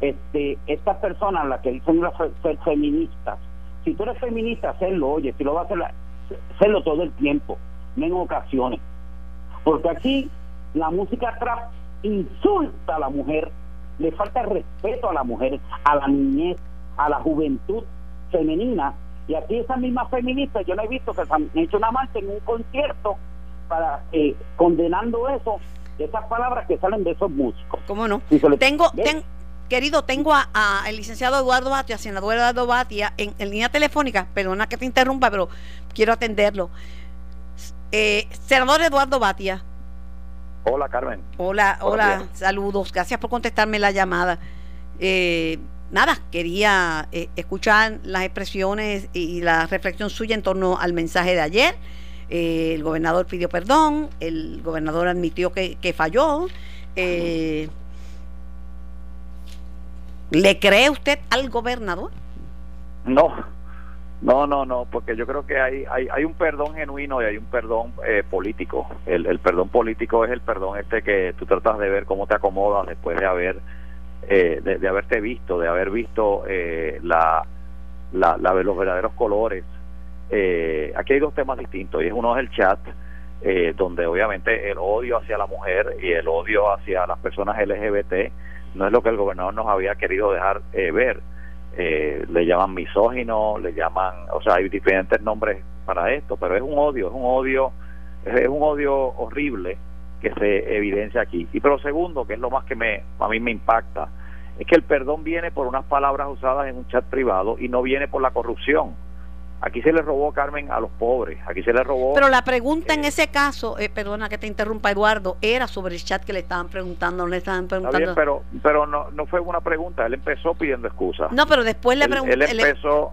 este, estas personas, las que dicen ser feministas, si tú eres feminista, hacerlo, oye, si lo vas a hacer, hacerlo todo el tiempo, no en ocasiones. Porque aquí la música trap insulta a la mujer, le falta respeto a la mujer, a la niñez, a la juventud femenina. Y aquí esas mismas feministas, yo no he visto que se han hecho una marcha en un concierto para eh, condenando eso, esas palabras que salen de esos músicos. ¿Cómo no? tengo, tengo Querido, tengo a, el licenciado Eduardo Batia, senador Eduardo Batia, en, línea telefónica. Perdona que te interrumpa, pero quiero atenderlo. Eh, senador Eduardo Batia. Hola, Carmen. Hola, hola, saludos. Gracias por contestarme la llamada. Eh, nada, quería eh, escuchar las expresiones y, la reflexión suya en torno al mensaje de ayer. el gobernador pidió perdón, el gobernador admitió que, que falló. Eh, ¿Le cree usted al gobernador? No, no, no, no, porque yo creo que hay, hay, hay un perdón genuino y hay un perdón eh, político. El, el, perdón político es el perdón este que tú tratas de ver cómo te acomodas después de haber eh, de, haberte visto, de haber visto eh, la la, la, los verdaderos colores. Eh, aquí hay dos temas distintos, y uno es el chat, eh, donde obviamente el odio hacia la mujer y el odio hacia las personas LGBT no es lo que el gobernador nos había querido dejar eh, ver. Eh, le llaman misógino, le llaman, o sea, hay diferentes nombres para esto, pero es un odio, es un odio, es un odio horrible que se evidencia aquí. Y pero segundo, que es lo más que me a mí me impacta, es que el perdón viene por unas palabras usadas en un chat privado y no viene por la corrupción. Aquí se le robó, Carmen, a los pobres. Aquí se le robó. Pero la pregunta en ese caso, eh, perdona que te interrumpa, Eduardo, era sobre el chat que le estaban preguntando, no le estaban preguntando. Bien, pero pero no, no fue una pregunta. Él empezó pidiendo excusas. No, pero después le preguntó. Él, empezó.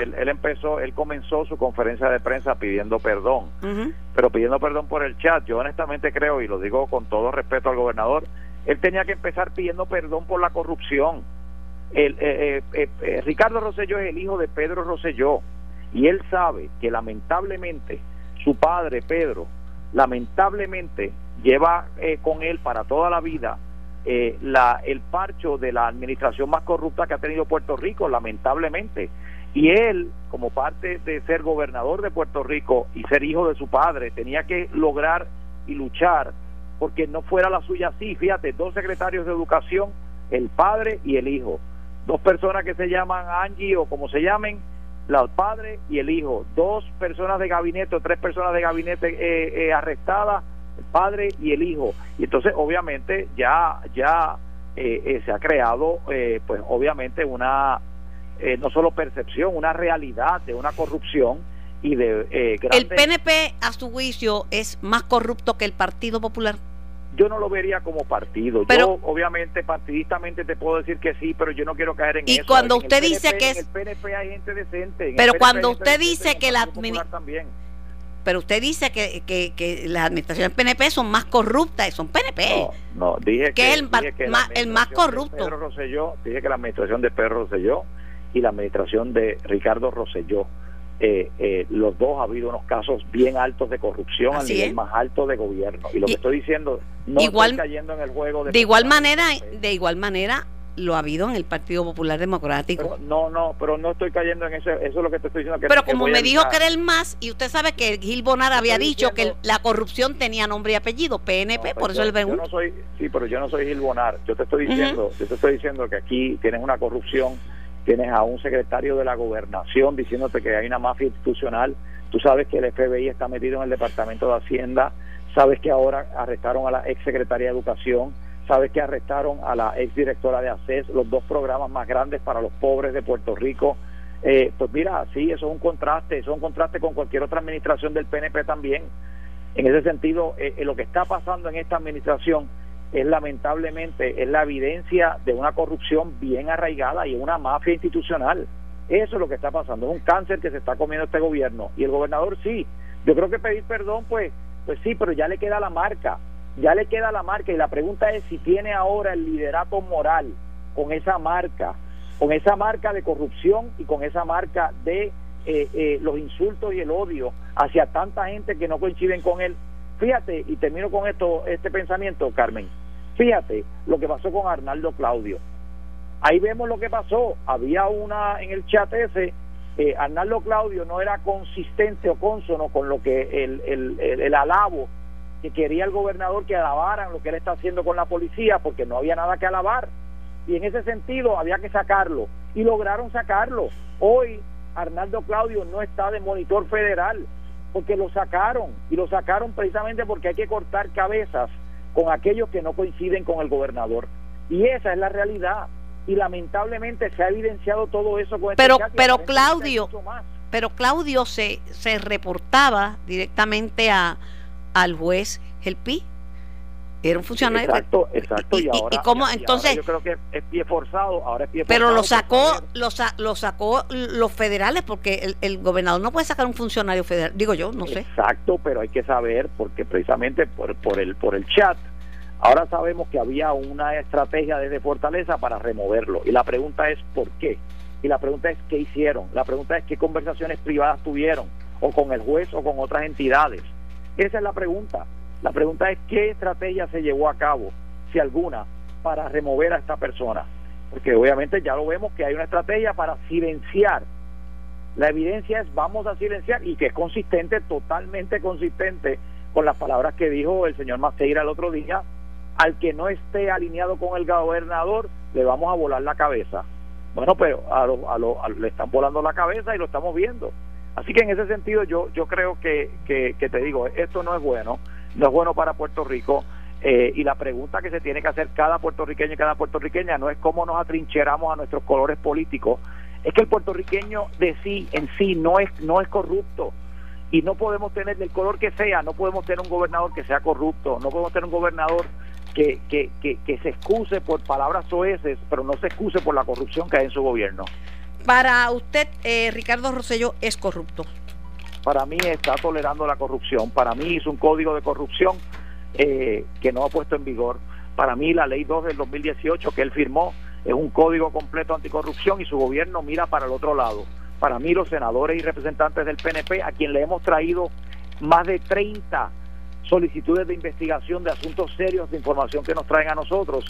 Él, empezó, él comenzó su conferencia de prensa pidiendo perdón, pero pidiendo perdón por el chat. Yo honestamente creo, y lo digo con todo respeto al gobernador, él tenía que empezar pidiendo perdón por la corrupción. El, eh, eh, eh, Ricardo Rosselló es el hijo de Pedro Rosselló y él sabe que lamentablemente su padre, Pedro, lamentablemente lleva eh, con él para toda la vida eh, la, el parcho de la administración más corrupta que ha tenido Puerto Rico, lamentablemente. Y él, como parte de ser gobernador de Puerto Rico y ser hijo de su padre, tenía que lograr y luchar porque no fuera la suya así. Fíjate, dos secretarios de educación, el padre y el hijo. Dos personas que se llaman Angie o como se llamen, el padre y el hijo, dos personas de gabinete o tres personas de gabinete eh, eh, arrestadas, el padre y el hijo. Y entonces obviamente ya, ya eh, se ha creado pues obviamente una, no solo percepción, una realidad de una corrupción y de... El PNP a su juicio es más corrupto que el Partido Popular yo no lo vería como partido. yo, obviamente, partidistamente te puedo decir que sí, pero yo no quiero caer en y eso. Y cuando usted dice que es. En el PNP hay gente decente. pero cuando usted dice que la administración. Pero usted dice que, que, que las administraciones PNP son más corruptas, son PNP. No, no dije que, es el, más, el más corrupto. Pedro Rosselló, dije que la administración de Pedro Rosselló y la administración de Ricardo Rosselló eh, eh, los dos ha habido unos casos bien altos de corrupción a nivel más alto de gobierno. Y lo que estoy diciendo, no igual, estoy cayendo en el juego de... De igual manera, de igual manera lo ha habido en el Partido Popular Democrático. no, no, pero no estoy cayendo en eso, eso es lo que te estoy diciendo. pero como me dijo que era el más, y usted sabe que Gil Bonar había dicho que la corrupción tenía nombre y apellido, PNP, por eso el yo no soy, Sí, pero yo no soy Gil Bonar, yo te estoy diciendo, yo te estoy diciendo que aquí tienes una corrupción tienes a un secretario de la gobernación diciéndote que hay una mafia institucional, tú sabes que el FBI está metido en el Departamento de Hacienda, sabes que ahora arrestaron a la ex secretaria de Educación, sabes que arrestaron a la ex directora de ACES, los dos programas más grandes para los pobres de Puerto Rico. Eh, pues mira, sí, eso es un contraste, eso es un contraste con cualquier otra administración del PNP también. En ese sentido, eh, eh, lo que está pasando en esta administración es lamentablemente es la evidencia de una corrupción bien arraigada y una mafia institucional. Eso es lo que está pasando, es un cáncer que se está comiendo este gobierno. Y el gobernador sí, yo creo que pedir perdón, pues, pues sí, pero ya le queda la marca, ya le queda la marca. Y la pregunta es si tiene ahora el liderato moral con esa marca, con esa marca de corrupción y con esa marca de eh, eh, los insultos y el odio hacia tanta gente que no coinciden con él Fíjate, y termino con esto, este pensamiento, Carmen. Fíjate lo que pasó con Arnaldo Claudio. Ahí vemos lo que pasó. Había una en el chat ese, eh, Arnaldo Claudio no era consistente o consono con lo que el, el, el, alabo que quería el gobernador que alabaran lo que él está haciendo con la policía, porque no había nada que alabar. Y en ese sentido había que sacarlo. Y lograron sacarlo. Hoy Arnaldo Claudio no está de monitor federal porque lo sacaron y lo sacaron precisamente porque hay que cortar cabezas con aquellos que no coinciden con el gobernador. Y esa es la realidad. Y lamentablemente se ha evidenciado todo eso con este Pero, pero Claudio, pero Claudio se, se reportaba directamente a, al juez Gelpi era un funcionario. Exacto, exacto. Y, y, cómo, entonces. yo creo que es pie forzado, ahora es pie forzado. Pero lo sacó, lo, lo sacó los federales, porque el, gobernador no puede sacar un funcionario federal. Digo yo, no sé. Exacto, pero hay que saber, porque precisamente por, por, el, por el chat, ahora sabemos que había una estrategia desde Fortaleza para removerlo. Y la pregunta es, ¿por qué? Y la pregunta es, ¿qué hicieron? La pregunta es, ¿qué conversaciones privadas tuvieron? O con el juez o con otras entidades. Esa es la pregunta. La pregunta es qué estrategia se llevó a cabo, si alguna, para remover a esta persona. Porque obviamente ya lo vemos que hay una estrategia para silenciar La evidencia es vamos a silenciar y que es consistente, totalmente consistente con las palabras que dijo el señor Maceira el otro día. Al que no esté alineado con el gobernador, le vamos a volar la cabeza. Bueno, pero a a le están volando la cabeza y lo estamos viendo. Así que en ese sentido yo, yo creo que, que, que te digo, esto no es bueno, no es bueno para Puerto Rico. Eh, y la pregunta que se tiene que hacer cada puertorriqueño y cada puertorriqueña no es cómo nos atrincheramos a nuestros colores políticos, es que el puertorriqueño de sí en sí no es no es corrupto y no podemos tener del color que sea, no podemos tener un gobernador que sea corrupto, no podemos tener un gobernador que, que, que, se excuse por palabras soeces, pero no se excuse por la corrupción que hay en su gobierno. Para usted, eh, Ricardo Rosselló es corrupto. Para mí está tolerando la corrupción. Para mí es un código de corrupción eh, que no ha puesto en vigor. Para mí la ley 2 del 2018 que él firmó es un código completo anticorrupción y su gobierno mira para el otro lado. Para mí los senadores y representantes del PNP, a quien le hemos traído más de 30 solicitudes de investigación de asuntos serios de información que nos traen a nosotros,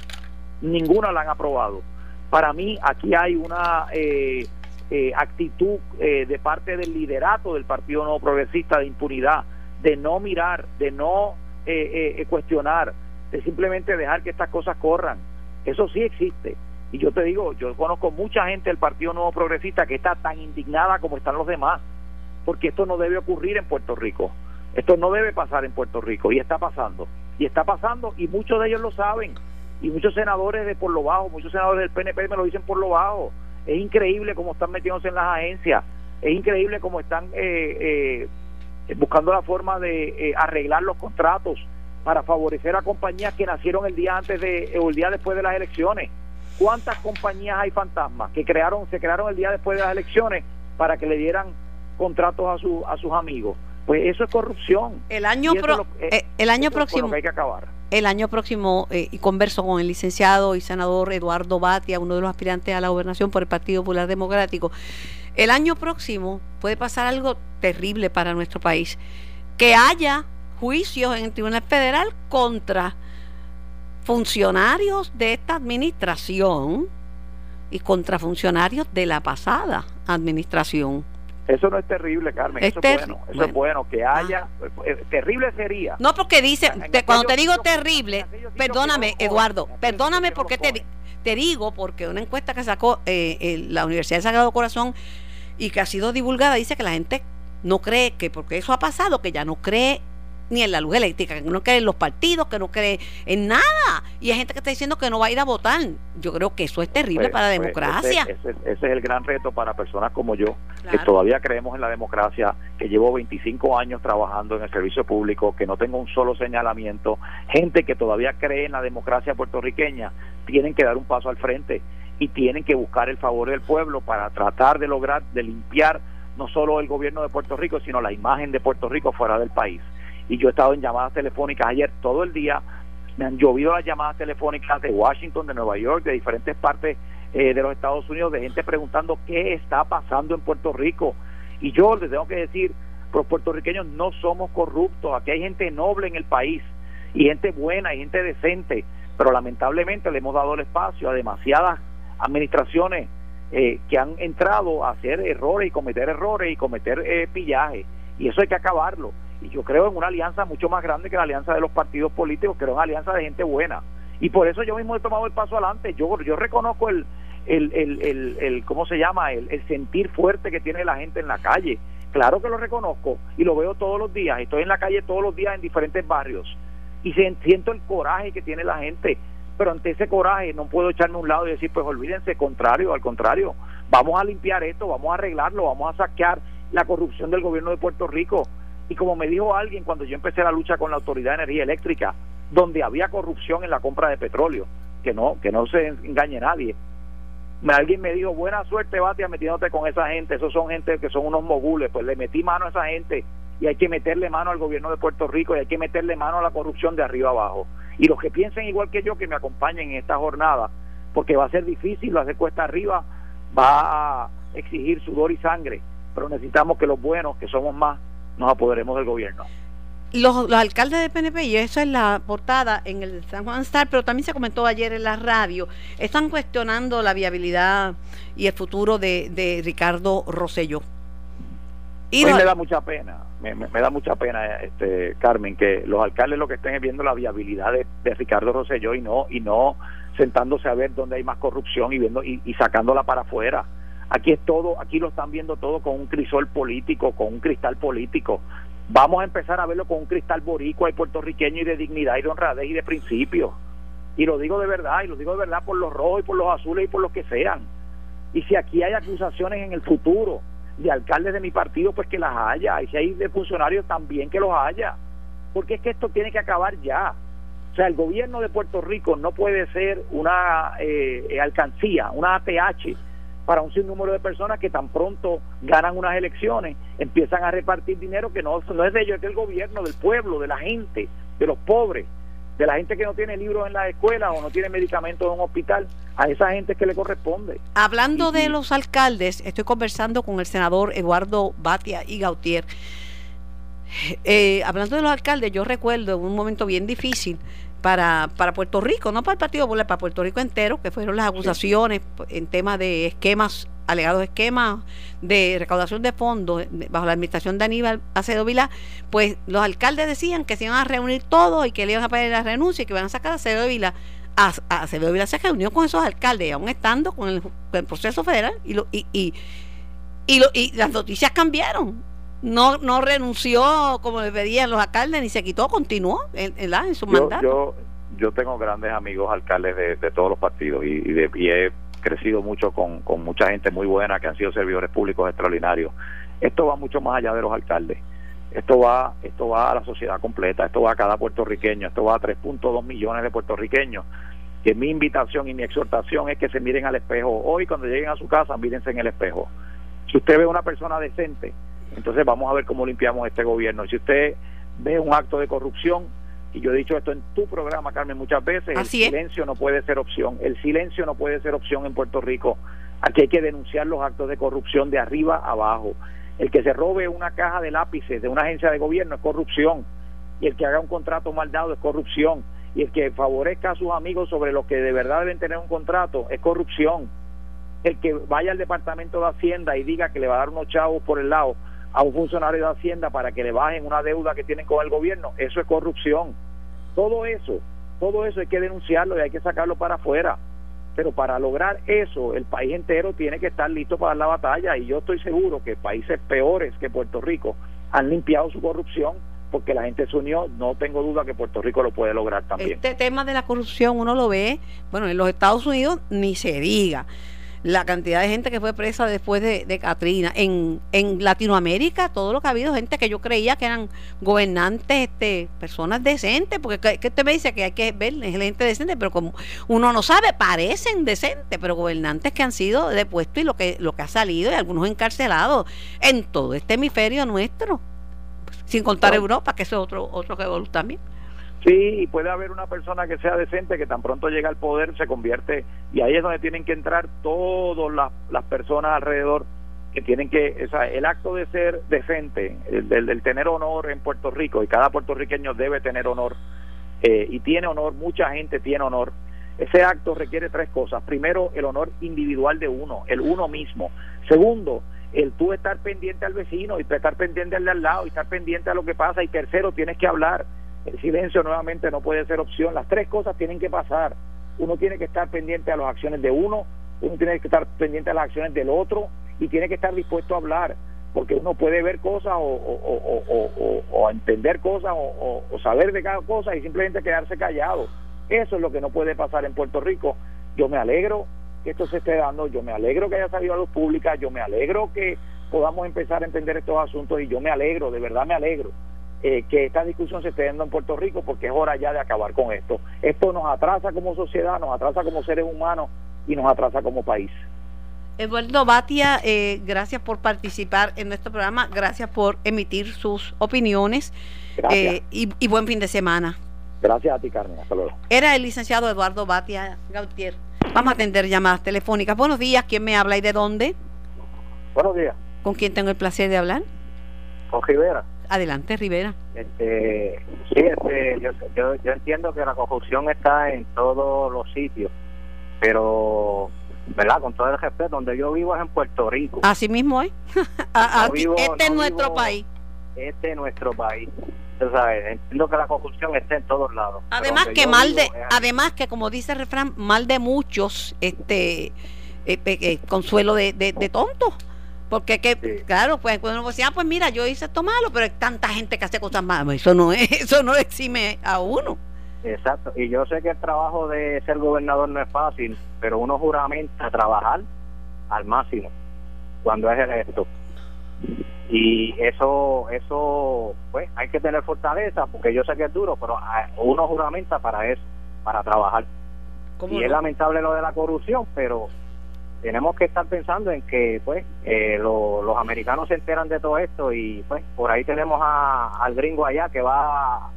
ninguna la han aprobado. Para mí aquí hay una eh, eh, actitud de parte del liderato del Partido Nuevo Progresista de impunidad, de no mirar, de no eh, eh, cuestionar, de simplemente dejar que estas cosas corran. Eso sí existe. Y yo te digo, yo conozco mucha gente del Partido Nuevo Progresista que está tan indignada como están los demás, porque esto no debe ocurrir en Puerto Rico. Esto no debe pasar en Puerto Rico y está pasando. Y está pasando y muchos de ellos lo saben. Y muchos senadores de por lo bajo, muchos senadores del PNP me lo dicen por lo bajo. Es increíble cómo están metiéndose en las agencias. Es increíble cómo están eh, eh, eh, buscando la forma de eh, arreglar los contratos para favorecer a compañías que nacieron el día antes de o el día después de las elecciones. ¿Cuántas compañías hay fantasmas que crearon se crearon el día después de las elecciones para que le dieran contratos a su, a sus amigos? Pues eso es corrupción. El año eh, el año próximo hay que acabar. El año próximo y converso con el licenciado y senador Eduardo Batia, uno de los aspirantes a la gobernación por el Partido Popular Democrático. El año próximo puede pasar algo terrible para nuestro país, que haya juicios en el Tribunal Federal contra funcionarios de esta administración y contra funcionarios de la pasada administración. Eso no es terrible, Carmen. eso es bueno. Eso es bueno. Que ah. haya. Eh, terrible sería. No, porque dice. cuando te digo terrible. Perdóname, Eduardo. Perdóname porque te, te digo. Porque una encuesta que sacó eh, la Universidad de Sagrado Corazón y que ha sido divulgada, dice que la gente no cree que, porque eso ha pasado, que ya no cree ni en la luz eléctrica, que no cree en los partidos, que no cree en nada. Y hay gente que está diciendo que no va a ir a votar. Yo creo que eso es terrible pues, para la pues, democracia. Ese, es el gran reto para personas como yo, que todavía creemos en la democracia, que llevo 25 años trabajando en el servicio público, que no tengo un solo señalamiento. Gente que todavía cree en la democracia puertorriqueña, tienen que dar un paso al frente y tienen que buscar el favor del pueblo para tratar de lograr, de limpiar no solo el gobierno de Puerto Rico, sino la imagen de Puerto Rico fuera del país. Y yo he estado en llamadas telefónicas ayer todo el día, me han llovido las llamadas telefónicas de Washington, de Nueva York, de diferentes partes eh, de los Estados Unidos, de gente preguntando qué está pasando en Puerto Rico. Y yo les tengo que decir, los puertorriqueños no somos corruptos, aquí hay gente noble en el país, y gente buena, y gente decente, pero lamentablemente le hemos dado el espacio a demasiadas administraciones eh, que han entrado a hacer errores y cometer errores y cometer eh, pillaje. Y eso hay que acabarlo. Y yo creo en una alianza mucho más grande que la alianza de los partidos políticos, creo en una alianza de gente buena. Y por eso yo mismo he tomado el paso adelante. Yo, yo reconozco el, el, el, el, ¿cómo se llama? El, el sentir fuerte que tiene la gente en la calle. Claro que lo reconozco y lo veo todos los días. Estoy en la calle todos los días en diferentes barrios y siento el coraje que tiene la gente pero ante ese coraje no puedo echarme a un lado y decir, pues olvídense, contrario, al contrario, vamos a limpiar esto, vamos a arreglarlo, vamos a saquear la corrupción del gobierno de Puerto Rico. Y como me dijo alguien cuando yo empecé la lucha con la Autoridad de Energía Eléctrica, donde había corrupción en la compra de petróleo, que no, que no se engañe nadie. Alguien me dijo, buena suerte, Batia, metiéndote con esa gente, esos son gente que son unos mogules, pues le metí mano a esa gente y hay que meterle mano al gobierno de Puerto Rico y hay que meterle mano a la corrupción de arriba abajo y los que piensen igual que yo que me acompañen en esta jornada, porque va a ser difícil, lo hacer cuesta arriba, va a exigir sudor y sangre, pero necesitamos que los buenos, que somos más, nos apoderemos del gobierno. Los, alcaldes de PNP, y eso es la portada en el San Juan Star, pero también se comentó ayer en la radio, están cuestionando la viabilidad y el futuro de, de Ricardo Rosselló. Y me da mucha pena, me, da mucha pena, este Carmen, que los alcaldes lo que estén viendo la viabilidad de, Ricardo Rosselló y no y no sentándose a ver dónde hay más corrupción y viendo y, sacándola para afuera. Aquí es todo, aquí lo están viendo todo con un crisol político, con un cristal político. Vamos a empezar a verlo con un cristal boricua y puertorriqueño y de dignidad y de honradez y de principios. Y lo digo de verdad, y lo digo de verdad por los rojos y por los azules y por los que sean. Y si aquí hay acusaciones en el futuro de alcaldes de mi partido, pues que las haya. Y si hay de funcionarios, también que los haya. Porque es que esto tiene que acabar ya. O sea, el gobierno de Puerto Rico no puede ser una eh, alcancía, una ATH para un sinnúmero de personas que tan pronto ganan unas elecciones, empiezan a repartir dinero que no, no es de ellos, es del gobierno, del pueblo, de la gente, de los pobres de la gente que no tiene libros en la escuela o no tiene medicamentos en un hospital, a esa gente que le corresponde. Hablando de los alcaldes, estoy conversando con el senador Eduardo Batia y Gautier. Eh, hablando de los alcaldes, yo recuerdo un momento bien difícil para, para Puerto Rico, no para el Partido Popular, para Puerto Rico entero, que fueron las acusaciones en temas de esquemas alegados esquemas de recaudación de fondos bajo la administración de Aníbal Acedo Vilá, pues los alcaldes decían que se iban a reunir todos y que le iban a pedir la renuncia y que iban a sacar a Acedo Vilá. A, Acedo Vilá se reunió con esos alcaldes, aún estando con el, proceso federal, y, lo, y, y, y, las noticias cambiaron. No, no renunció como le pedían los alcaldes, ni se quitó, continuó en, en, su mandato. Yo, yo tengo grandes amigos alcaldes de, de todos los partidos y, de, y he crecido mucho con, con mucha gente muy buena que han sido servidores públicos extraordinarios. Esto va mucho más allá de los alcaldes. Esto va, esto va a la sociedad completa, esto va a cada puertorriqueño, esto va a 3.2 millones de puertorriqueños. Que mi invitación y mi exhortación es que se miren al espejo. Hoy cuando lleguen a su casa, mírense en el espejo. Si usted ve una persona decente, entonces vamos a ver cómo limpiamos este gobierno. Si usted ve un acto de corrupción, y yo he dicho esto en tu programa, Carmen, muchas veces, el silencio no puede ser opción, el silencio no puede ser opción en Puerto Rico. Aquí hay que denunciar los actos de corrupción de arriba a abajo. El que se robe una caja de lápices de una agencia de gobierno es corrupción, y el que haga un contrato mal dado es corrupción, y el que favorezca a sus amigos sobre los que de verdad deben tener un contrato es corrupción. El que vaya al Departamento de Hacienda y diga que le va a dar unos chavos por el lado a un funcionario de Hacienda para que le bajen una deuda que tienen con el gobierno, eso es corrupción. Todo eso, todo eso hay que denunciarlo y hay que sacarlo para afuera. Pero para lograr eso, el país entero tiene que estar listo para la batalla y yo estoy seguro que países peores que Puerto Rico han limpiado su corrupción porque la gente se unió, no tengo duda que Puerto Rico lo puede lograr también. Este tema de la corrupción uno lo ve, bueno, en los Estados Unidos ni se diga la cantidad de gente que fue presa después de, de Katrina. En, en Latinoamérica, todo lo que ha habido, gente que yo creía que eran gobernantes, este, personas decentes, porque que, usted me dice que hay que ver gente decente, pero como uno no sabe, parecen decentes, pero gobernantes que han sido depuestos y lo que, lo que ha salido, y algunos encarcelados en todo este hemisferio nuestro, sin contar Europa, que es otro, otro que también. Sí, y puede haber una persona que sea decente que tan pronto llega al poder se convierte y ahí es donde tienen que entrar todas las, personas alrededor que tienen que, o sea, el acto de ser decente, el, del tener honor en Puerto Rico y cada puertorriqueño debe tener honor eh, y tiene honor, mucha gente tiene honor. Ese acto requiere tres cosas. Primero, el honor individual de uno, el uno mismo. Segundo, el tú estar pendiente al vecino y estar pendiente al de al lado y estar pendiente a lo que pasa. Y tercero, tienes que hablar el silencio nuevamente no puede ser opción. Las tres cosas tienen que pasar. Uno tiene que estar pendiente a las acciones de uno, uno tiene que estar pendiente a las acciones del otro y tiene que estar dispuesto a hablar, porque uno puede ver cosas o, entender cosas o, saber de cada cosa y simplemente quedarse callado. Eso es lo que no puede pasar en Puerto Rico. Yo me alegro que esto se esté dando, yo me alegro que haya salido a luz pública, yo me alegro que podamos empezar a entender estos asuntos y yo me alegro, de verdad me alegro eh, que esta discusión se esté dando en Puerto Rico porque es hora ya de acabar con esto. Esto nos atrasa como sociedad, nos atrasa como seres humanos y nos atrasa como país. Eduardo Batia, eh, gracias por participar en nuestro programa, gracias por emitir sus opiniones eh, y, buen fin de semana. Gracias a ti, Carmen. Hasta luego. Era el licenciado Eduardo Batia Gautier. Vamos a atender llamadas telefónicas. Buenos días, ¿quién me habla y de dónde? Buenos días. ¿Con quién tengo el placer de hablar? Con Rivera. Adelante, Rivera. Este, sí, este, yo, entiendo que la corrupción está en todos los sitios, pero ¿verdad? Con todo el respeto, donde yo vivo es en Puerto Rico. Así mismo es. *laughs* A- No este es no nuestro vivo- país. Este es nuestro país. Tú sabes, entiendo que la corrupción está en todos lados. Además que yo mal de, además que como dice el refrán, mal de muchos, este, eh, eh, eh, consuelo de, de, de tontos. Porque que, Sí. claro, pues cuando uno dice, ah, pues mira, yo hice esto malo, pero hay tanta gente que hace cosas malas. Eso no es, *laughs* eso no exime a uno. Exacto. Y yo sé que el trabajo de ser gobernador no es fácil, pero uno juramenta trabajar al máximo cuando es electo. Y eso, eso, pues hay que tener fortaleza, porque yo sé que es duro, pero ah, uno juramenta para eso, para trabajar. ¿Cómo Y es lamentable lo de la corrupción, pero tenemos que estar pensando en que pues eh, lo- los americanos se enteran de todo esto y pues por ahí tenemos a- al gringo allá que va a,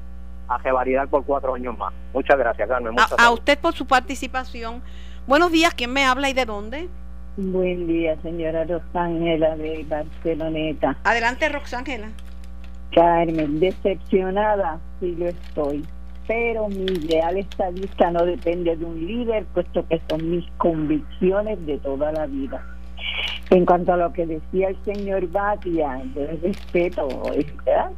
a revalidar por cuatro años más. Muchas gracias, Carmen. Muchas A, usted por su participación. Buenos días, ¿quién me habla y de dónde? Buen día, señora Rosángela de Barceloneta. Adelante, Roxángela. Carmen, decepcionada, sí lo estoy. Pero mi ideal estadista no depende de un líder, puesto que son mis convicciones de toda la vida. En cuanto a lo que decía el señor Batia, yo respeto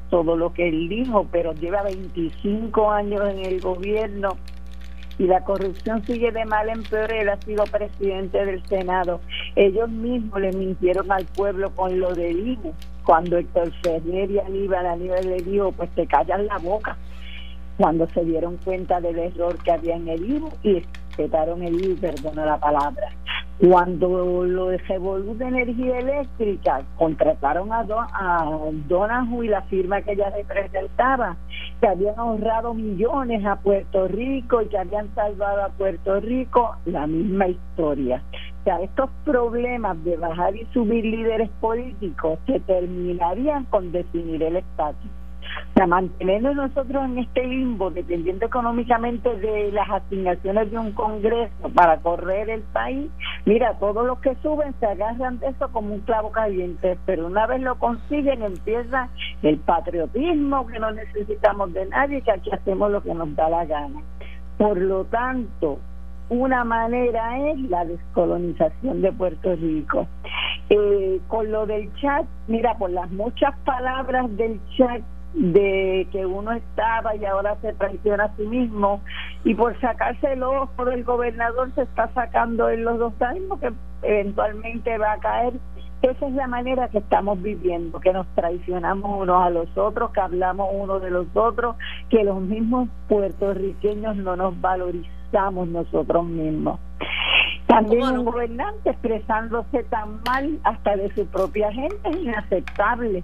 todo lo que él dijo, pero lleva 25 años en el gobierno y la corrupción sigue de mal en peor. Él ha sido presidente del Senado. Ellos mismos le mintieron al pueblo con lo del IBU. Cuando Héctor Ferrer y Aníbal, Aníbal le dijo, pues te callas la boca. Cuando se dieron cuenta del error que había en el IBU y respetaron el IBU, perdona la palabra. Cuando lo de Revolú de Energía Eléctrica contrataron a, Do- a Donahue y la firma que ella representaba, que habían ahorrado millones a Puerto Rico y que habían salvado a Puerto Rico, la misma historia. O sea, estos problemas de bajar y subir líderes políticos se terminarían con definir el estatus. O sea, mantenernos nosotros en este limbo, dependiendo económicamente de las asignaciones de un Congreso para correr el país, mira, todos los que suben se agarran de eso como un clavo caliente, pero una vez lo consiguen empieza el patriotismo, que no necesitamos de nadie, que aquí hacemos lo que nos da la gana. Por lo tanto, una manera es la descolonización de Puerto Rico. Eh, con lo del chat, mira, por las muchas palabras del chat de que uno estaba y ahora se traiciona a sí mismo y por sacarse el ojo del gobernador se está sacando en los dos años que eventualmente va a caer esa es la manera que estamos viviendo, que nos traicionamos unos a los otros, que hablamos unos de los otros, que los mismos puertorriqueños no nos valorizamos nosotros mismos. También un gobernante expresándose tan mal hasta de su propia gente es inaceptable.